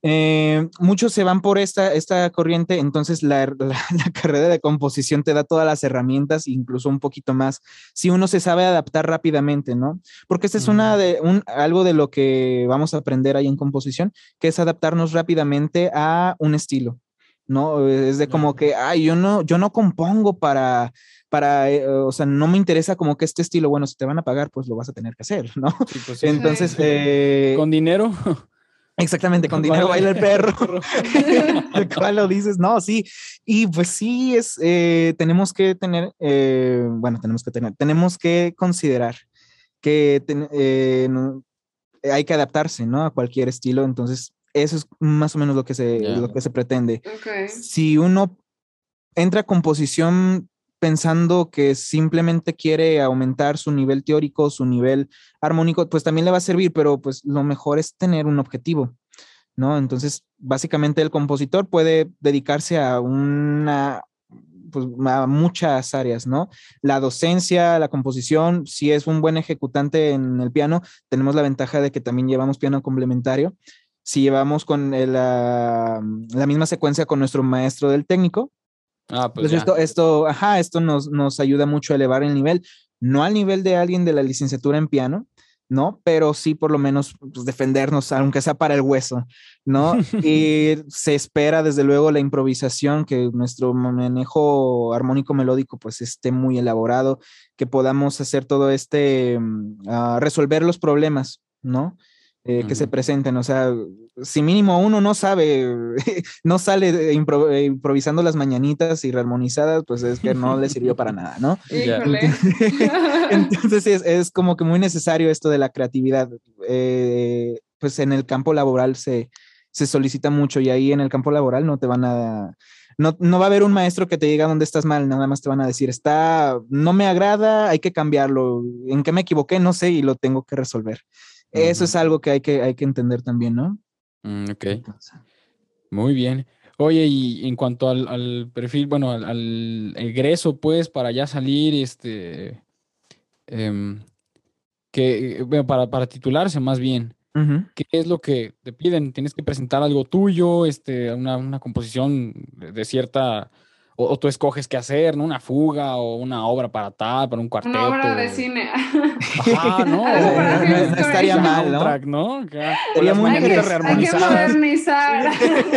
Eh, muchos se van por esta, esta corriente, entonces la, la, carrera de composición te da todas las herramientas, incluso un poquito más, si uno se sabe adaptar rápidamente, ¿no? Porque esta es una de, un, algo de lo que vamos a aprender ahí en composición, que es adaptarnos rápidamente a un estilo, ¿no? Es de como que, ay, yo no, yo no compongo para, para, eh, o sea, no me interesa como que este estilo, bueno, si te van a pagar, pues lo vas a tener que hacer, ¿no? Pues entonces, eh, con dinero. Exactamente, con dinero baila el perro. ¿Cuál lo dices? No, sí. Y pues sí, es, eh, tenemos que tener, eh, bueno, tenemos que tener, tenemos que considerar que eh, hay que adaptarse, ¿no? A cualquier estilo. Entonces, eso es más o menos lo que se, lo que se pretende. Si uno entra a composición pensando que simplemente quiere aumentar su nivel teórico, su nivel armónico, pues también le va a servir, pero pues lo mejor es tener un objetivo, ¿no? Entonces, básicamente el compositor puede dedicarse a una pues, a muchas áreas, ¿no? La docencia, la composición, si es un buen ejecutante en el piano, tenemos la ventaja de que también llevamos piano complementario. Si llevamos con la, la misma secuencia con nuestro maestro del técnico, Ah, pues esto, esto, esto nos, nos ayuda mucho a elevar el nivel, no al nivel de alguien de la licenciatura en piano, ¿no? Pero sí por lo menos pues, defendernos, aunque sea para el hueso, ¿no? y se espera desde luego la improvisación, que nuestro manejo armónico melódico pues esté muy elaborado, que podamos hacer todo este, uh, resolver los problemas, ¿no? Eh, que se presenten. O sea, si mínimo uno no sabe, no sale impro improvisando las mañanitas y rearmonizadas, pues es que no le sirvió para nada, ¿no? Entonces es, es, como que muy necesario esto de la creatividad. Eh, pues en el campo laboral se, se solicita mucho y ahí en el campo laboral no te van a... No, no, va a haber un maestro que te diga dónde estás mal, nada más te van a decir, está, no me agrada, hay que cambiarlo, en qué me equivoqué, no sé, y lo tengo que resolver. Eso es algo que hay que, hay que entender también, ¿no? Mm, ok. Muy bien. Oye, y en cuanto al, perfil, bueno, al, egreso, pues, para ya salir, este, em, que, bueno, para, para titularse más bien, ¿qué es lo que te piden? ¿Tienes que presentar algo tuyo, este, una, una composición de cierta o, tú escoges qué hacer, ¿no? Una fuga o una obra para tal, para un cuarteto. Una obra de cine. Ah, no. no, estaría mal, ¿no? ¿no? Sería muy hay que, hay que modernizar.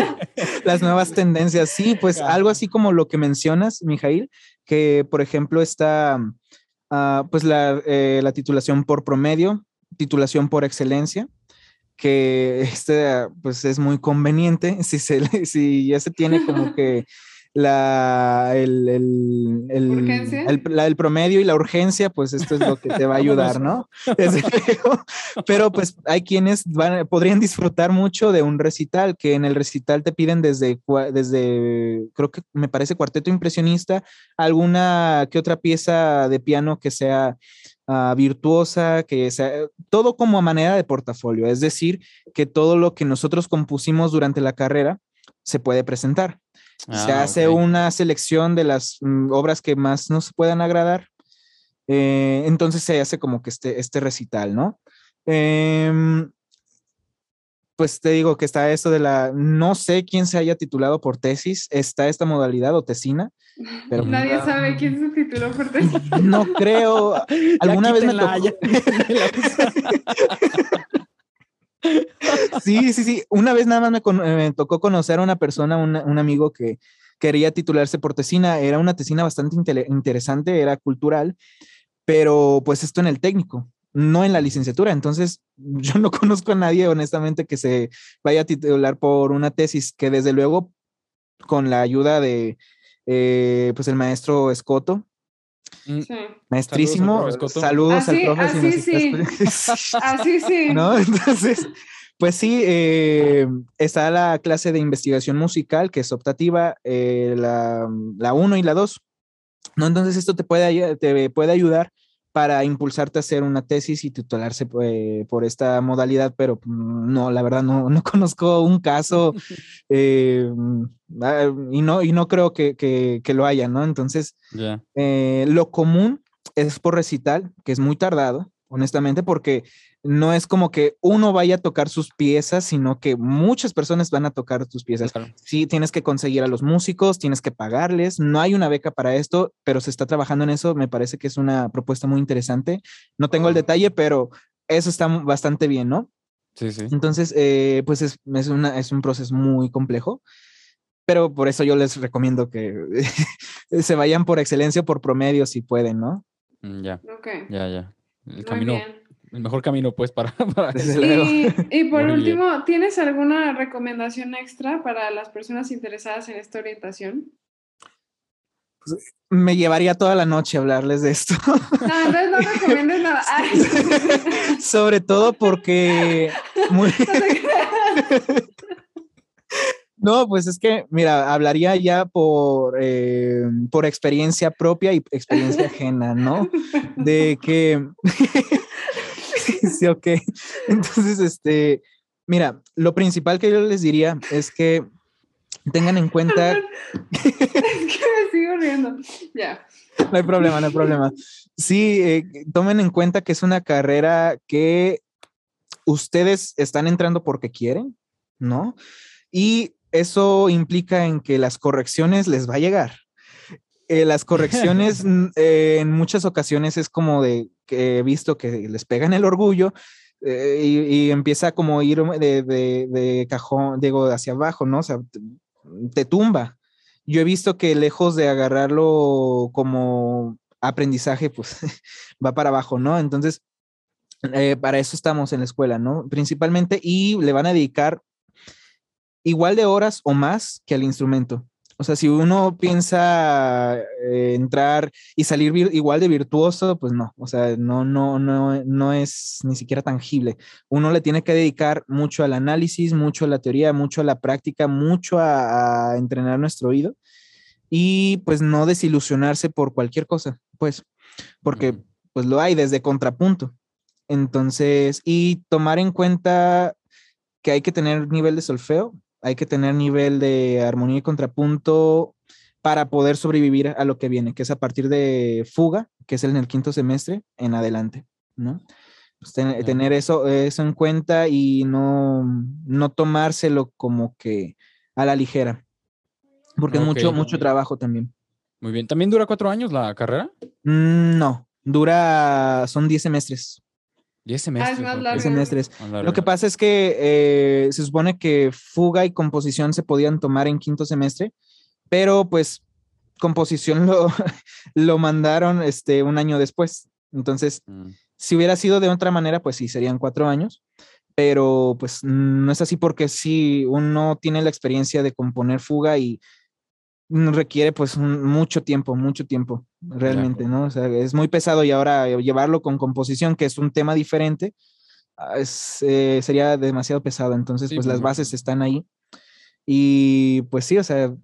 Las nuevas tendencias, sí, pues algo así como lo que mencionas, Mijail, que por ejemplo está uh, pues la, eh, la titulación por promedio, titulación por excelencia, que este pues es muy conveniente si, se, si ya se tiene como que la, el, el, el, la, el, promedio y la urgencia, pues esto es lo que te va a ayudar, ¿no? Pero pues hay quienes van, podrían disfrutar mucho de un recital, que en el recital te piden desde, desde, creo que me parece cuarteto impresionista, alguna que otra pieza de piano que sea uh, virtuosa, que sea todo como a manera de portafolio, es decir, que todo lo que nosotros compusimos durante la carrera se puede presentar se ah, hace una selección de las mm, obras que más nos puedan agradar. Eh, entonces se hace como que este, este recital, ¿no? Em, pues te digo que está esto de la, no sé quién se haya titulado por tesis, está esta modalidad o tesina. Pero Nadie sabe quién se tituló por tesis. No creo. Alguna vez me tocó. Sí, sí, sí. Una vez nada más me, tocó conocer a una persona, un amigo que quería titularse por tesina. Era una tesina bastante interesante, era cultural, pero pues esto en el técnico, no en la licenciatura. Entonces, yo no conozco a nadie, honestamente, que se vaya a titular por una tesis que desde luego, con la ayuda de, eh, pues el maestro Escoto, Mm. Maestrísimo, saludos, al profe. Así sí. así sí. ¿No? Entonces, pues sí, eh, está la clase de investigación musical, que es optativa, eh, la 1 y la 2. ¿no? Entonces, esto te puede, te puede ayudar para impulsarte a hacer una tesis y titularse eh, por esta modalidad, pero mm, no, la verdad no, no conozco un caso eh, ah, y, no, y no creo que, que, que lo haya, ¿no? Entonces, eh, lo común es por recital, que es muy tardado, honestamente, porque no es como que uno vaya a tocar sus piezas, sino que muchas personas van a tocar tus piezas. Sí, tienes que conseguir a los músicos, tienes que pagarles, no hay una beca para esto, pero se está trabajando en eso, me parece que es una propuesta muy interesante. No tengo el detalle, pero eso está bastante bien, ¿no? Sí, sí. Entonces, eh, pues es, es, una, es un proceso muy complejo, pero por eso yo les recomiendo que se vayan por excelencia o por promedio si pueden, ¿no? Mm, ya. Ya, ya. El camino el mejor camino, pues, para, y, y, por último, ¿tienes alguna recomendación extra para las personas interesadas en esta orientación? Pues, me llevaría toda la noche a hablarles de esto. No, entonces no recomiendes nada. Sobre todo porque... No, pues es que, mira, hablaría ya por, eh, por experiencia propia y experiencia ajena, ¿no? De que sí, ok. Entonces, este, mira, lo principal que yo les diría es que tengan en cuenta. es que me sigo riendo. Ya. No hay problema, no hay problema. Sí, eh, tomen en cuenta que es una carrera que ustedes están entrando porque quieren, ¿no? Y eso implica en que las correcciones les va a llegar. Eh, las correcciones eh, en muchas ocasiones es como de, que he visto que les pegan el orgullo eh, y, empieza como ir de, de, cajón, digo, hacia abajo, ¿no? O sea, te, tumba. Yo he visto que lejos de agarrarlo como aprendizaje, pues va para abajo, ¿no? Entonces, eh, para eso estamos en la escuela, ¿no? Principalmente, y le van a dedicar igual de horas o más que al instrumento. O sea, si uno piensa eh, entrar y salir igual de virtuoso, pues no, o sea, no, no, no, no es ni siquiera tangible. Uno le tiene que dedicar mucho al análisis, mucho a la teoría, mucho a la práctica, mucho a, entrenar nuestro oído y pues no desilusionarse por cualquier cosa, pues, porque pues lo hay desde contrapunto. Entonces, y tomar en cuenta que hay que tener nivel de solfeo, hay que tener nivel de armonía y contrapunto para poder sobrevivir a lo que viene, que es a partir de fuga, que es en el quinto semestre en adelante, ¿no? Pues tener eso, eso en cuenta y no, no tomárselo como que a la ligera, porque es mucho, mucho trabajo también. Muy bien. ¿También dura cuatro años la carrera? Mm, no, dura, son diez semestres. 10 semestres. Ah, semestres. Lo que pasa es que eh, se supone que fuga y composición se podían tomar en quinto semestre, pero pues composición lo, lo mandaron este, un año después. Entonces, mm. si hubiera sido de otra manera, pues sí, serían cuatro años, pero pues no es así porque si uno tiene la experiencia de componer fuga y requiere pues mucho tiempo, mucho tiempo, realmente, ¿no? O sea, es muy pesado y ahora llevarlo con composición, que es un tema diferente, ah, eh, sería demasiado pesado. Entonces, pues las bases están ahí. Y pues sí, o sea,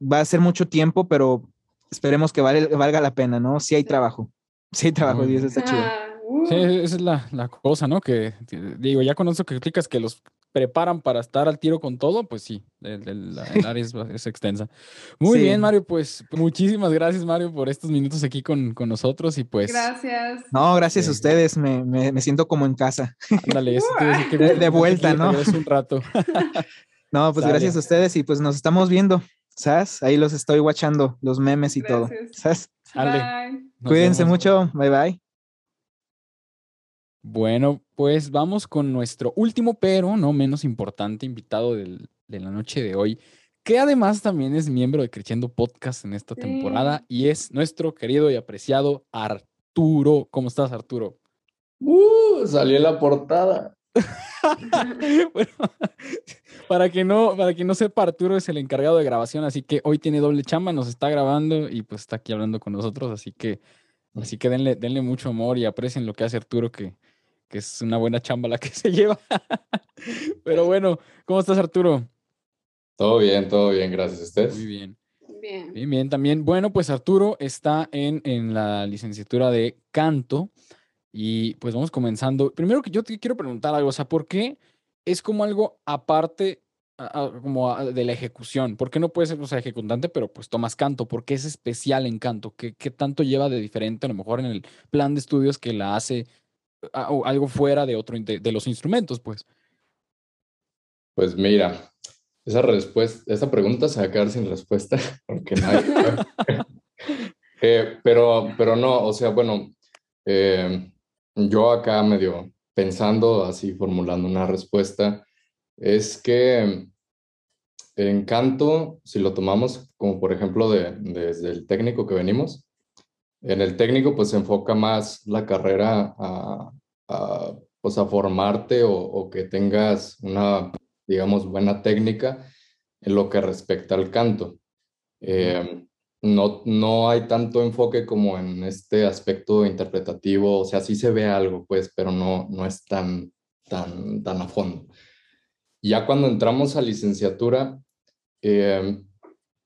va a ser mucho tiempo, pero esperemos que valga la pena, ¿no? Sí hay trabajo, sí hay trabajo y eso está chido. Ah, Sí, esa es la, cosa, ¿no? Que digo, ya con eso que explicas que los preparan para estar al tiro con todo, pues sí, el, área es, extensa. Muy bien, Mario, pues muchísimas gracias, Mario, por estos minutos aquí con, nosotros y pues... Gracias. No, gracias a ustedes, me, siento como en casa. Ándale, de, vuelta, ¿no? Es un rato. no, pues gracias a ustedes y pues nos estamos viendo, ¿sabes? Ahí los estoy watchando, los memes y todo, ¿sabes? Cuídense mucho, bye bye. Bueno, pues vamos con nuestro último, pero no menos importante invitado de la noche de hoy, que además también es miembro de Creciendo Podcast en esta temporada y es nuestro querido y apreciado Arturo. ¿Cómo estás, Arturo? Uh, salió en la portada. bueno, para que no, para que no sepa, Arturo es el encargado de grabación, así que hoy tiene doble chamba, nos está grabando y pues está aquí hablando con nosotros, así que, así que denle, denle mucho amor y aprecien lo que hace Arturo, que, que es una buena chamba la que se lleva. Pero bueno, ¿cómo estás, Arturo? Todo bien, todo bien, gracias. a ¿Usted? Muy bien. Bien. Bien, bien, también. Bueno, pues Arturo está en, en la licenciatura de canto y pues vamos comenzando. Primero que yo te quiero preguntar algo, o sea, ¿por qué es como algo aparte como de la ejecución? ¿Por qué no puedes ser, o sea, ejecutante, pero pues tomas canto? ¿Por qué es especial en canto? ¿Qué, ¿Qué tanto lleva de diferente a lo mejor en el plan de estudios que la hace algo fuera de otro de, los instrumentos, pues. Pues mira, esa respuesta, esa pregunta se va a quedar sin respuesta, porque no eh, pero, pero no, o sea, bueno, eh, yo acá medio pensando, así formulando una respuesta, es que en canto, si lo tomamos como por ejemplo de, desde el técnico que venimos, en el técnico, pues se enfoca más la carrera a, pues a formarte o, que tengas una, digamos, buena técnica en lo que respecta al canto. Eh, no, no hay tanto enfoque como en este aspecto interpretativo, o sea, sí se ve algo, pues, pero no, no es tan, tan, tan a fondo. Ya cuando entramos a licenciatura, eh,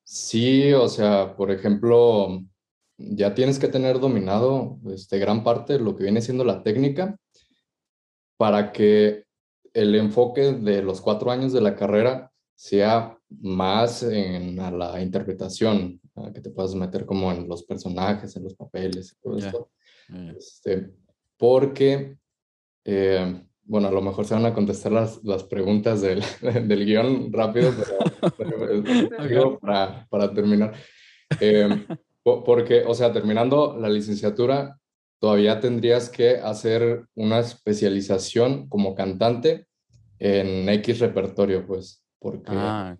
sí, o sea, por ejemplo, ya tienes que tener dominado este, gran parte de lo que viene siendo la técnica para que el enfoque de los cuatro años de la carrera sea más en la interpretación, que te puedas meter como en los personajes, en los papeles, todo esto. Este, porque, eh, bueno, a lo mejor se van a contestar las, las preguntas del, del guion rápido, pero, para, para, terminar. Eh, porque, o sea, terminando la licenciatura, todavía tendrías que hacer una especialización como cantante en X repertorio, pues, porque... Ah,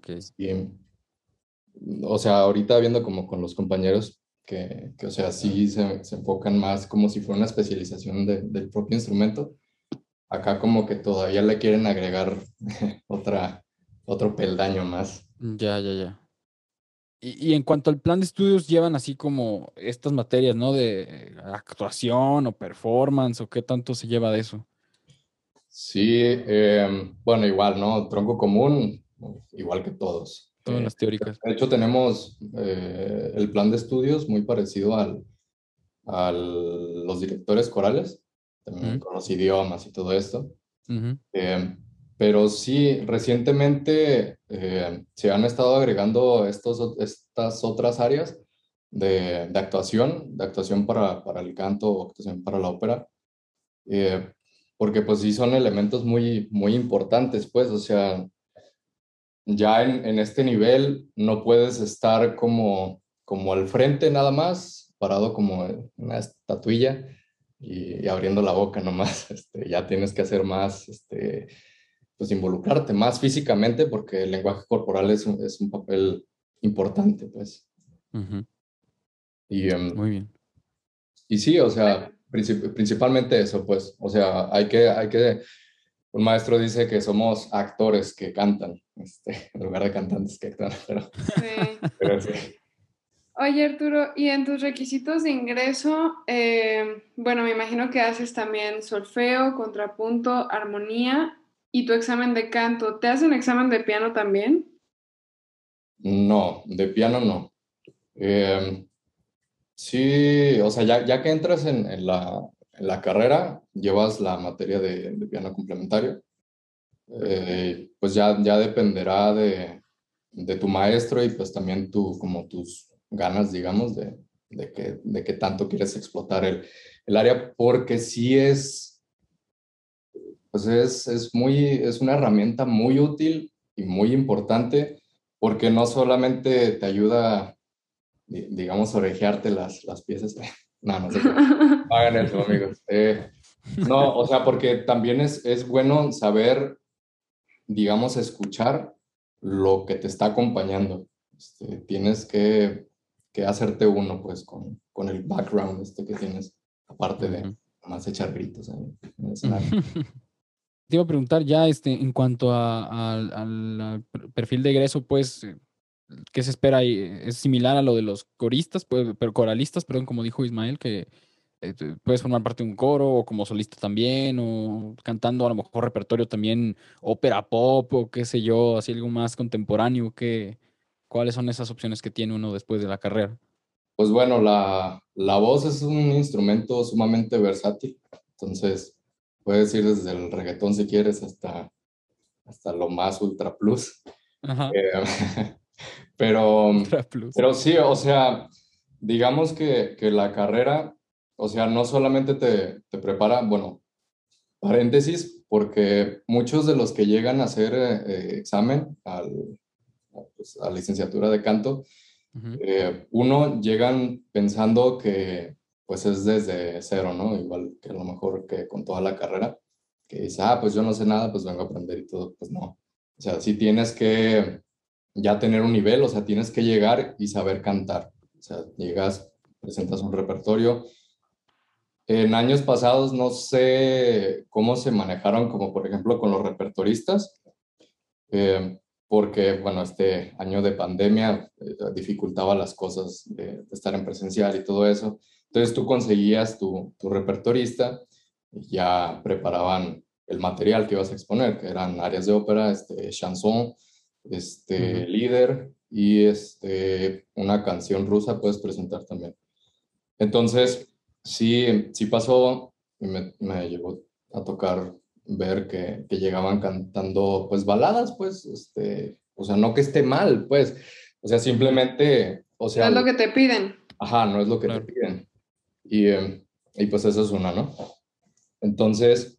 o sea, ahorita viendo como con los compañeros que, que o sea, sí se, se, enfocan más como si fuera una especialización de, del propio instrumento. Acá como que todavía le quieren agregar otra, otro peldaño más. Ya, ya, ya. Y, en cuanto al plan de estudios, llevan así como estas materias, ¿no? De actuación o performance, o qué tanto se lleva de eso. Sí, em, bueno, igual, ¿no? Tronco común, igual que todos. Todas las teóricas. De hecho, tenemos eh, el plan de estudios muy parecido al, a los directores corales, también con los idiomas y todo esto. Pero sí, recientemente eh, se han estado agregando estos, estas otras áreas de, de actuación, de actuación para, para, el canto o actuación para la ópera, eh, porque pues sí son elementos muy, muy importantes, pues, o sea, ya en, en, este nivel no puedes estar como, como al frente nada más, parado como una estatuilla y, y abriendo la boca nomás, este, ya tienes que hacer más, este, pues involucrarte más físicamente porque el lenguaje corporal es un, es un papel importante, pues. y, em, Muy bien. Y sí, o sea, principalmente eso, pues, o sea, hay que, hay que, un maestro dice que somos actores que cantan, este, en lugar de cantantes que actúan, pero, pero sí. Oye, Arturo, y en tus requisitos de ingreso, eh, bueno, me imagino que haces también solfeo, contrapunto, armonía ¿Y tu examen de canto? ¿Te hacen examen de piano también? No, de piano no. Em, sí, o sea, ya, ya que entras en, la, en, la, carrera, llevas la materia de, de piano complementario. Eh, pues ya, ya dependerá de, de, tu maestro y pues también tú, como tus ganas, digamos, de, de, que, de qué tanto quieres explotar el, el área, porque sí es pues es, es, muy, es una herramienta muy útil y muy importante porque no solamente te ayuda, digamos, a orejearte las, las piezas. No, no sé. hagan eso, amigos. Eh, no, o sea, porque también es, es bueno saber, digamos, escuchar lo que te está acompañando. Este, tienes que, que, hacerte uno, pues, con, con, el background este que tienes, aparte de más echar gritos. te iba a preguntar ya este, en cuanto al perfil de egreso, pues, eh, ¿qué se espera ahí? ¿Es similar a lo de los coristas, pues, pero coralistas, perdón, como dijo Ismael, que eh, puedes formar parte de un coro o como solista también, o cantando a lo mejor repertorio también, ópera pop o qué sé yo, así algo más contemporáneo? ¿qué, ¿Cuáles son esas opciones que tiene uno después de la carrera? Pues bueno, la, la voz es un instrumento sumamente versátil, entonces puedes ir desde el reggaetón si quieres hasta, hasta lo más ultra plus. Eh, pero, pero sí, o sea, digamos que, que, la carrera, o sea, no solamente te, te, prepara, bueno, paréntesis, porque muchos de los que llegan a hacer eh, examen al, pues, a licenciatura de canto, eh, uno llegan pensando que pues es desde cero, ¿no? Igual que a lo mejor que con toda la carrera, que dice, ah, pues yo no sé nada, pues vengo a aprender y todo, pues no. O sea, sí tienes que ya tener un nivel, o sea, tienes que llegar y saber cantar. O sea, llegas, presentas un repertorio. En años pasados no sé cómo se manejaron, como por ejemplo con los repertoristas, eh, porque, bueno, este año de pandemia eh, dificultaba las cosas de, estar en presencial y todo eso. Entonces tú conseguías tu, tu repertorista y ya preparaban el material que ibas a exponer, que eran áreas de ópera, este, chanson, este, líder y este, una canción rusa puedes presentar también. Entonces, sí, sí pasó, y me, me llegó a tocar ver que, que, llegaban cantando pues baladas, pues, este, o sea, no que esté mal, pues, o sea, simplemente, o sea... No es lo que te piden. Ajá, no es lo que te piden. Y, em, y pues eso es una, ¿no? Entonces,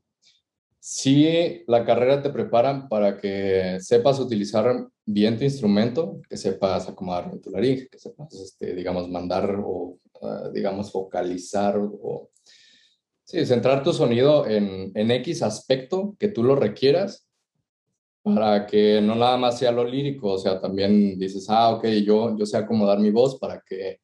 sí, la carrera te prepara para que sepas utilizar bien tu instrumento, que sepas acomodar tu laringe, que sepas, este, digamos, mandar o, ah, digamos, vocalizar o, Sí, centrar tu sonido en, en X aspecto que tú lo requieras para que no nada más sea lo lírico, o sea, también dices, ah, ok, yo, yo sé acomodar mi voz para que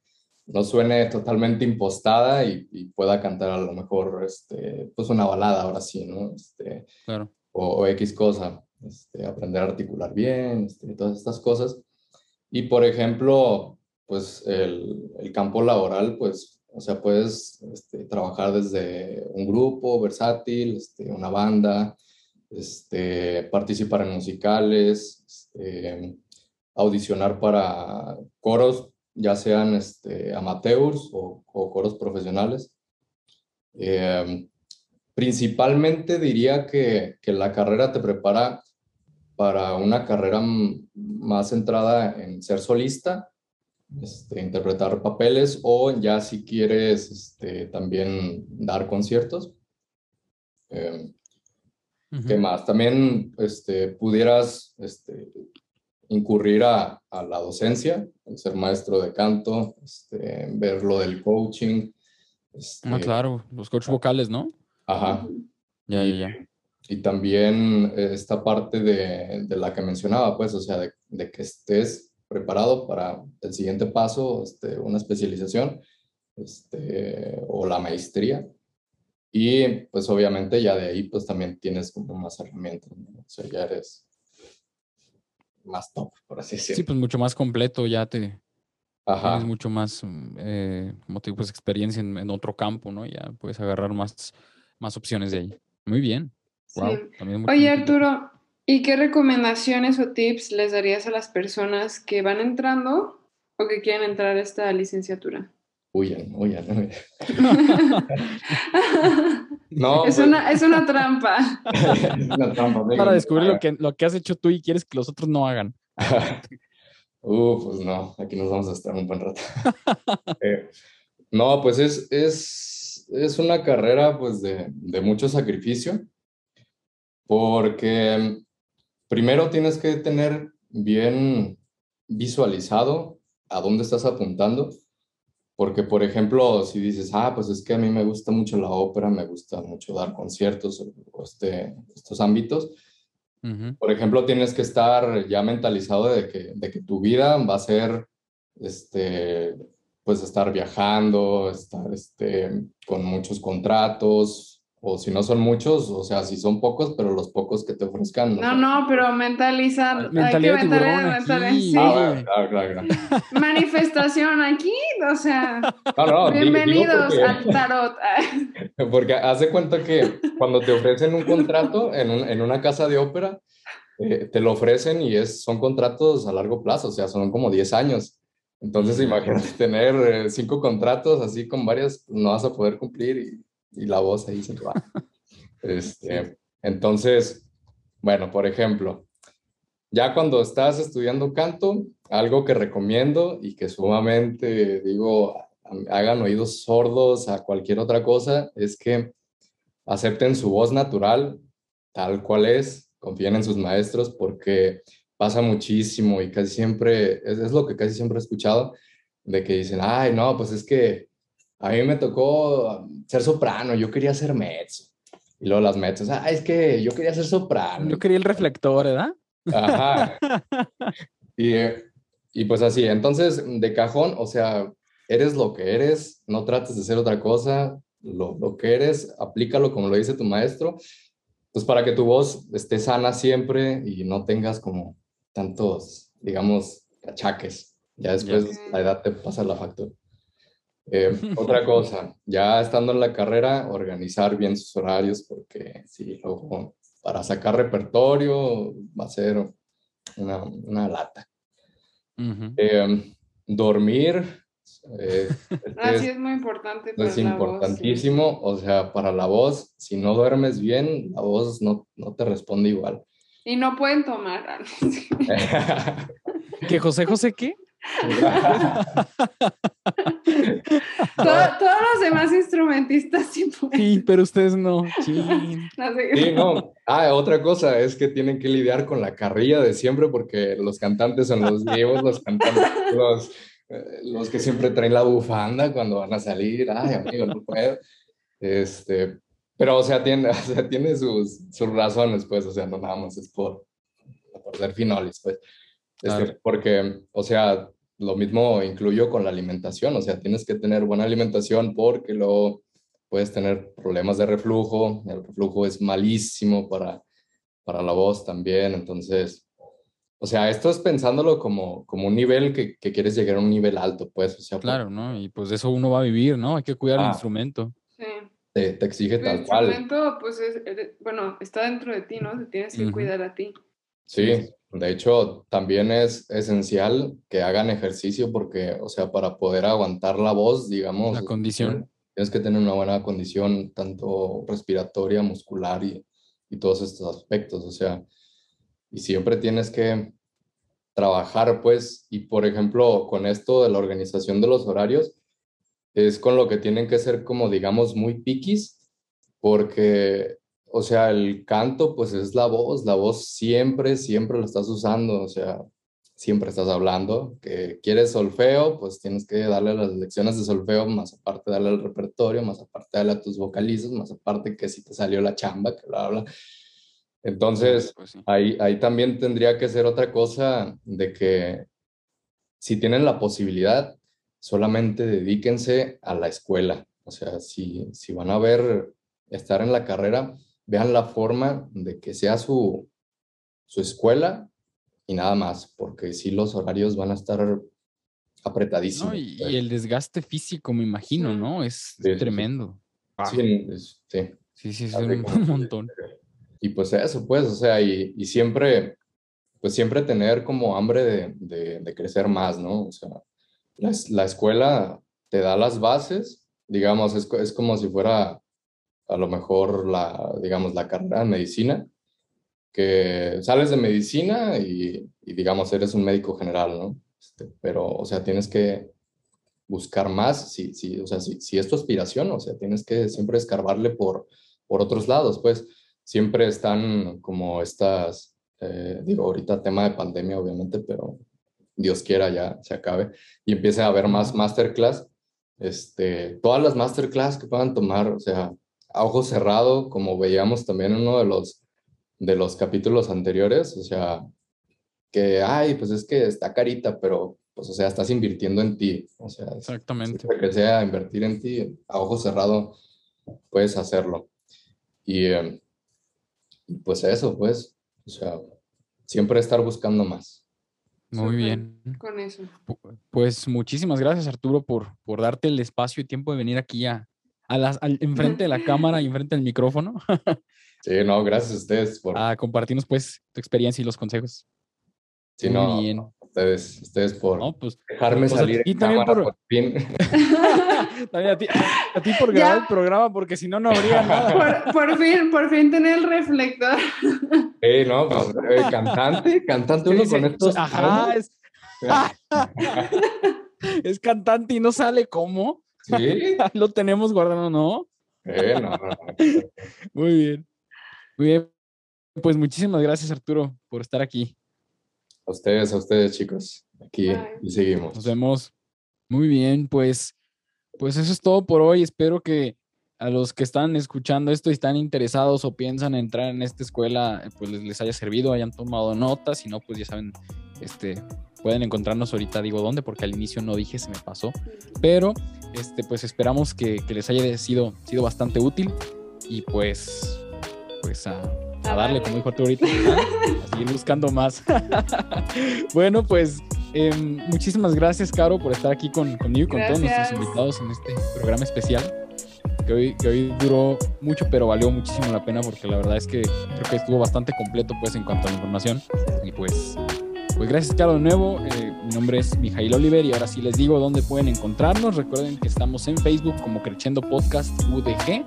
no suene totalmente impostada y, pueda cantar a lo mejor, este, pues una balada ahora sí, ¿no? Este, claro. o, X cosa, este, aprender a articular bien, este, todas estas cosas. Y por ejemplo, pues el, el campo laboral, pues, o sea, puedes este, trabajar desde un grupo versátil, este, una banda, este, participar en musicales, este, audicionar para coros, ya sean este, amateurs o, coros profesionales. Em, principalmente diría que, que, la carrera te prepara para una carrera más centrada en ser solista, este, interpretar papeles o ya si quieres este, también dar conciertos. Eh, ¿Qué más? También este, pudieras este, incurrir a, a, la docencia, ser maestro de canto, este, ver lo del coaching. Este, ah, claro, los coaches vocales, ¿no? Ajá. Ya, ya, ya. Y también esta parte de, de, la que mencionaba, pues, o sea, de, de, que estés preparado para el siguiente paso, este, una especialización este, o la maestría. Y pues obviamente ya de ahí pues también tienes como más herramientas, o sea, ya eres más top, por así decirlo. Sí, pues mucho más completo, ya te Ajá. tienes mucho más, eh, como te digo, pues experiencia en, otro campo, ¿no? Ya puedes agarrar más, más opciones de ahí. Muy bien. Oye, Arturo, ¿y qué recomendaciones o tips les darías a las personas que van entrando o que quieren entrar a esta licenciatura? Huyan, huyan. no, es, pues una, es una trampa. es una trampa. Para descubrir lo que, lo que has hecho tú y quieres que los otros no hagan. uh, pues no, aquí nos vamos a estar un buen rato. Eh, no, pues es, es, es una carrera pues de, de mucho sacrificio, porque primero tienes que tener bien visualizado a dónde estás apuntando porque, por ejemplo, si dices, ah, pues es que a mí me gusta mucho la ópera, me gusta mucho dar conciertos o este, estos ámbitos, por ejemplo, tienes que estar ya mentalizado de que, de que tu vida va a ser, este, pues estar viajando, estar este, con muchos contratos, o si no son muchos, o sea, si son pocos, pero los pocos que te ofrezcan. No, no, pero mentalizar. Mentalidad hay que ah, claro, claro, Manifestación aquí, o sea. bienvenidos al tarot. porque hace cuenta que cuando te ofrecen un contrato en, un, en una casa de ópera, eh, te lo ofrecen y es, son contratos a largo plazo, o sea, son como 10 años. Entonces, imagínate tener eh, cinco contratos así con varias, no vas a poder cumplir y y la voz ahí se va. Este, entonces, bueno, por ejemplo, ya cuando estás estudiando canto, algo que recomiendo y que sumamente digo, hagan oídos sordos a cualquier otra cosa, es que acepten su voz natural tal cual es, confíen en sus maestros porque pasa muchísimo y casi siempre, es, es lo que casi siempre he escuchado, de que dicen, ay, no, pues es que a mí me tocó ser soprano, yo quería ser mezzo. Y luego las mezzos, ah, es que yo quería ser soprano. Yo quería el reflector, ¿verdad? Ajá. y, y pues así, entonces, de cajón, o sea, eres lo que eres, no trates de ser otra cosa, lo, lo que eres, aplícalo como lo dice tu maestro, pues para que tu voz esté sana siempre y no tengas como tantos, digamos, achaques. Ya después la edad te pasa la factura. Eh, otra cosa, ya estando en la carrera, organizar bien sus horarios, porque sí, luego para sacar repertorio va a ser una, una lata. Eh, dormir. Eh, Así es, muy importante. es importantísimo, o sea, para la voz, si no duermes bien, la voz no, no te responde igual. Y no pueden tomar. ¿Que José José qué? todos los demás instrumentistas sí pueden. Sí, pero ustedes no. Sí. no. Ah, otra cosa es que tienen que lidiar con la carrilla de siempre porque los cantantes son los vivos, los cantantes, los, eh, los que siempre traen la bufanda cuando van a salir. Ay, amigo, no puedo. Este, pero, o sea, tiene, o sea, tiene sus, sus razones, pues, o sea, no nada más es por, por ser finolis, pues. Este, porque, o sea, lo mismo incluyo con la alimentación, o sea, tienes que tener buena alimentación porque luego puedes tener problemas de reflujo, el reflujo es malísimo para, para la voz también, entonces, o sea, esto es pensándolo como, como un nivel que, que quieres llegar a un nivel alto, pues, o sea. Claro, ¿no? Y pues de eso uno va a vivir, ¿no? Hay que cuidar el ah. instrumento. Sí. Te, te exige tal cual. El instrumento, pues, es, bueno, está dentro de ti, ¿no? Te tienes que cuidar a ti. Sí, de hecho, también es esencial que hagan ejercicio porque, o sea, para poder aguantar la voz, digamos. La condición. Tienes que tener una buena condición, tanto respiratoria, muscular y, y todos estos aspectos. O sea, y siempre tienes que trabajar, pues, y por ejemplo, con esto de la organización de los horarios, es con lo que tienen que ser como, digamos, muy piquis, porque o sea, el canto, pues es la voz, la voz siempre, siempre la estás usando, o sea, siempre estás hablando, que quieres solfeo, pues tienes que darle las lecciones de solfeo, más aparte darle el repertorio, más aparte darle a tus vocalizos, más aparte que si te salió la chamba, que bla, bla. Entonces, pues ahí, ahí también tendría que ser otra cosa de que si tienen la posibilidad, solamente dedíquense a la escuela. O sea, si, si van a ver estar en la carrera, vean la forma de que sea su, su escuela y nada más, porque si los horarios van a estar apretadísimos. y, el desgaste físico, me imagino, ¿no? Es tremendo. Sí, sí. Sí, sí, es un, montón. Y pues eso, pues, o sea, y, y siempre, pues siempre tener como hambre de, de, de crecer más, ¿no? O sea, la, la, escuela te da las bases, digamos, es, es como si fuera a lo mejor la, digamos, la carrera de medicina, que sales de medicina y, digamos, eres un médico general, ¿no? Este, pero, o sea, tienes que buscar más, si, si, o sea, si, si, es tu aspiración, o sea, tienes que siempre escarbarle por, por otros lados, pues siempre están como estas, eh, digo, ahorita tema de pandemia, obviamente, pero Dios quiera ya se acabe y empiece a haber más masterclass, este, todas las masterclass que puedan tomar, o sea, a ojo cerrado, como veíamos también en uno de los, de los capítulos anteriores, o sea, que, ay, pues es que está carita, pero, pues, o sea, estás invirtiendo en ti, o sea, exactamente. Que sea invertir en ti, a ojo cerrado, puedes hacerlo. Y, em, pues eso, pues, o sea, siempre estar buscando más. Muy bien. Con eso. Pues muchísimas gracias, Arturo, por, por darte el espacio y tiempo de venir aquí a, a las, enfrente de la cámara y enfrente del micrófono. sí, no, gracias a ustedes por... A compartirnos pues tu experiencia y los consejos. Sí, no, bien. Ustedes, ustedes por pues, dejarme pues, salir en cámara por... fin. también a ti, a ti por grabar el programa, porque si no, no habría nada. Por, por, fin, por fin tener el reflector. Sí, no, pues, eh, cantante, cantante uno con estos... Ajá, es... es cantante y no sale como. Sí. Lo tenemos guardado, ¿no? Muy bien. Muy bien. Pues muchísimas gracias, Arturo, por estar aquí. A ustedes, a ustedes, chicos. Aquí y seguimos. Nos vemos. Muy bien, pues, pues eso es todo por hoy. Espero que a los que están escuchando esto y están interesados o piensan entrar en esta escuela, pues les, les haya servido, hayan tomado notas. Si no, pues ya saben, este, pueden encontrarnos ahorita, digo dónde, porque al inicio no dije, se me pasó. Pero este, pues esperamos que, les haya sido, sido bastante útil y pues, pues a, darle, como dijo tú ahorita, a seguir buscando más. bueno, pues em, muchísimas gracias, Caro, por estar aquí con, conmigo y con todos nuestros invitados en este programa especial. Que hoy, que hoy duró mucho, pero valió muchísimo la pena porque la verdad es que creo que estuvo bastante completo pues en cuanto a la información. Y pues pues gracias, Caro, de nuevo. Eh, mi nombre es Mijail Oliver y ahora sí les digo dónde pueden encontrarnos. Recuerden que estamos en Facebook como Creciendo Podcast UDG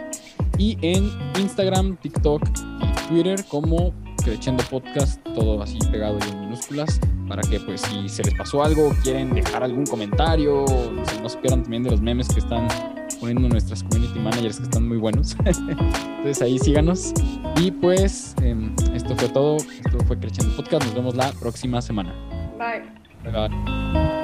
y en Instagram, TikTok y Twitter como Creciendo Podcast, todo así pegado y en minúsculas, para que pues si se les pasó algo, quieren dejar algún comentario, no, se no se pierdan también de los memes que están poniendo nuestras community managers que están muy buenos. Entonces ahí síganos. Y pues em, esto fue todo. Esto fue Creciendo Podcast. Nos vemos la próxima semana. Bye. Bye. bye.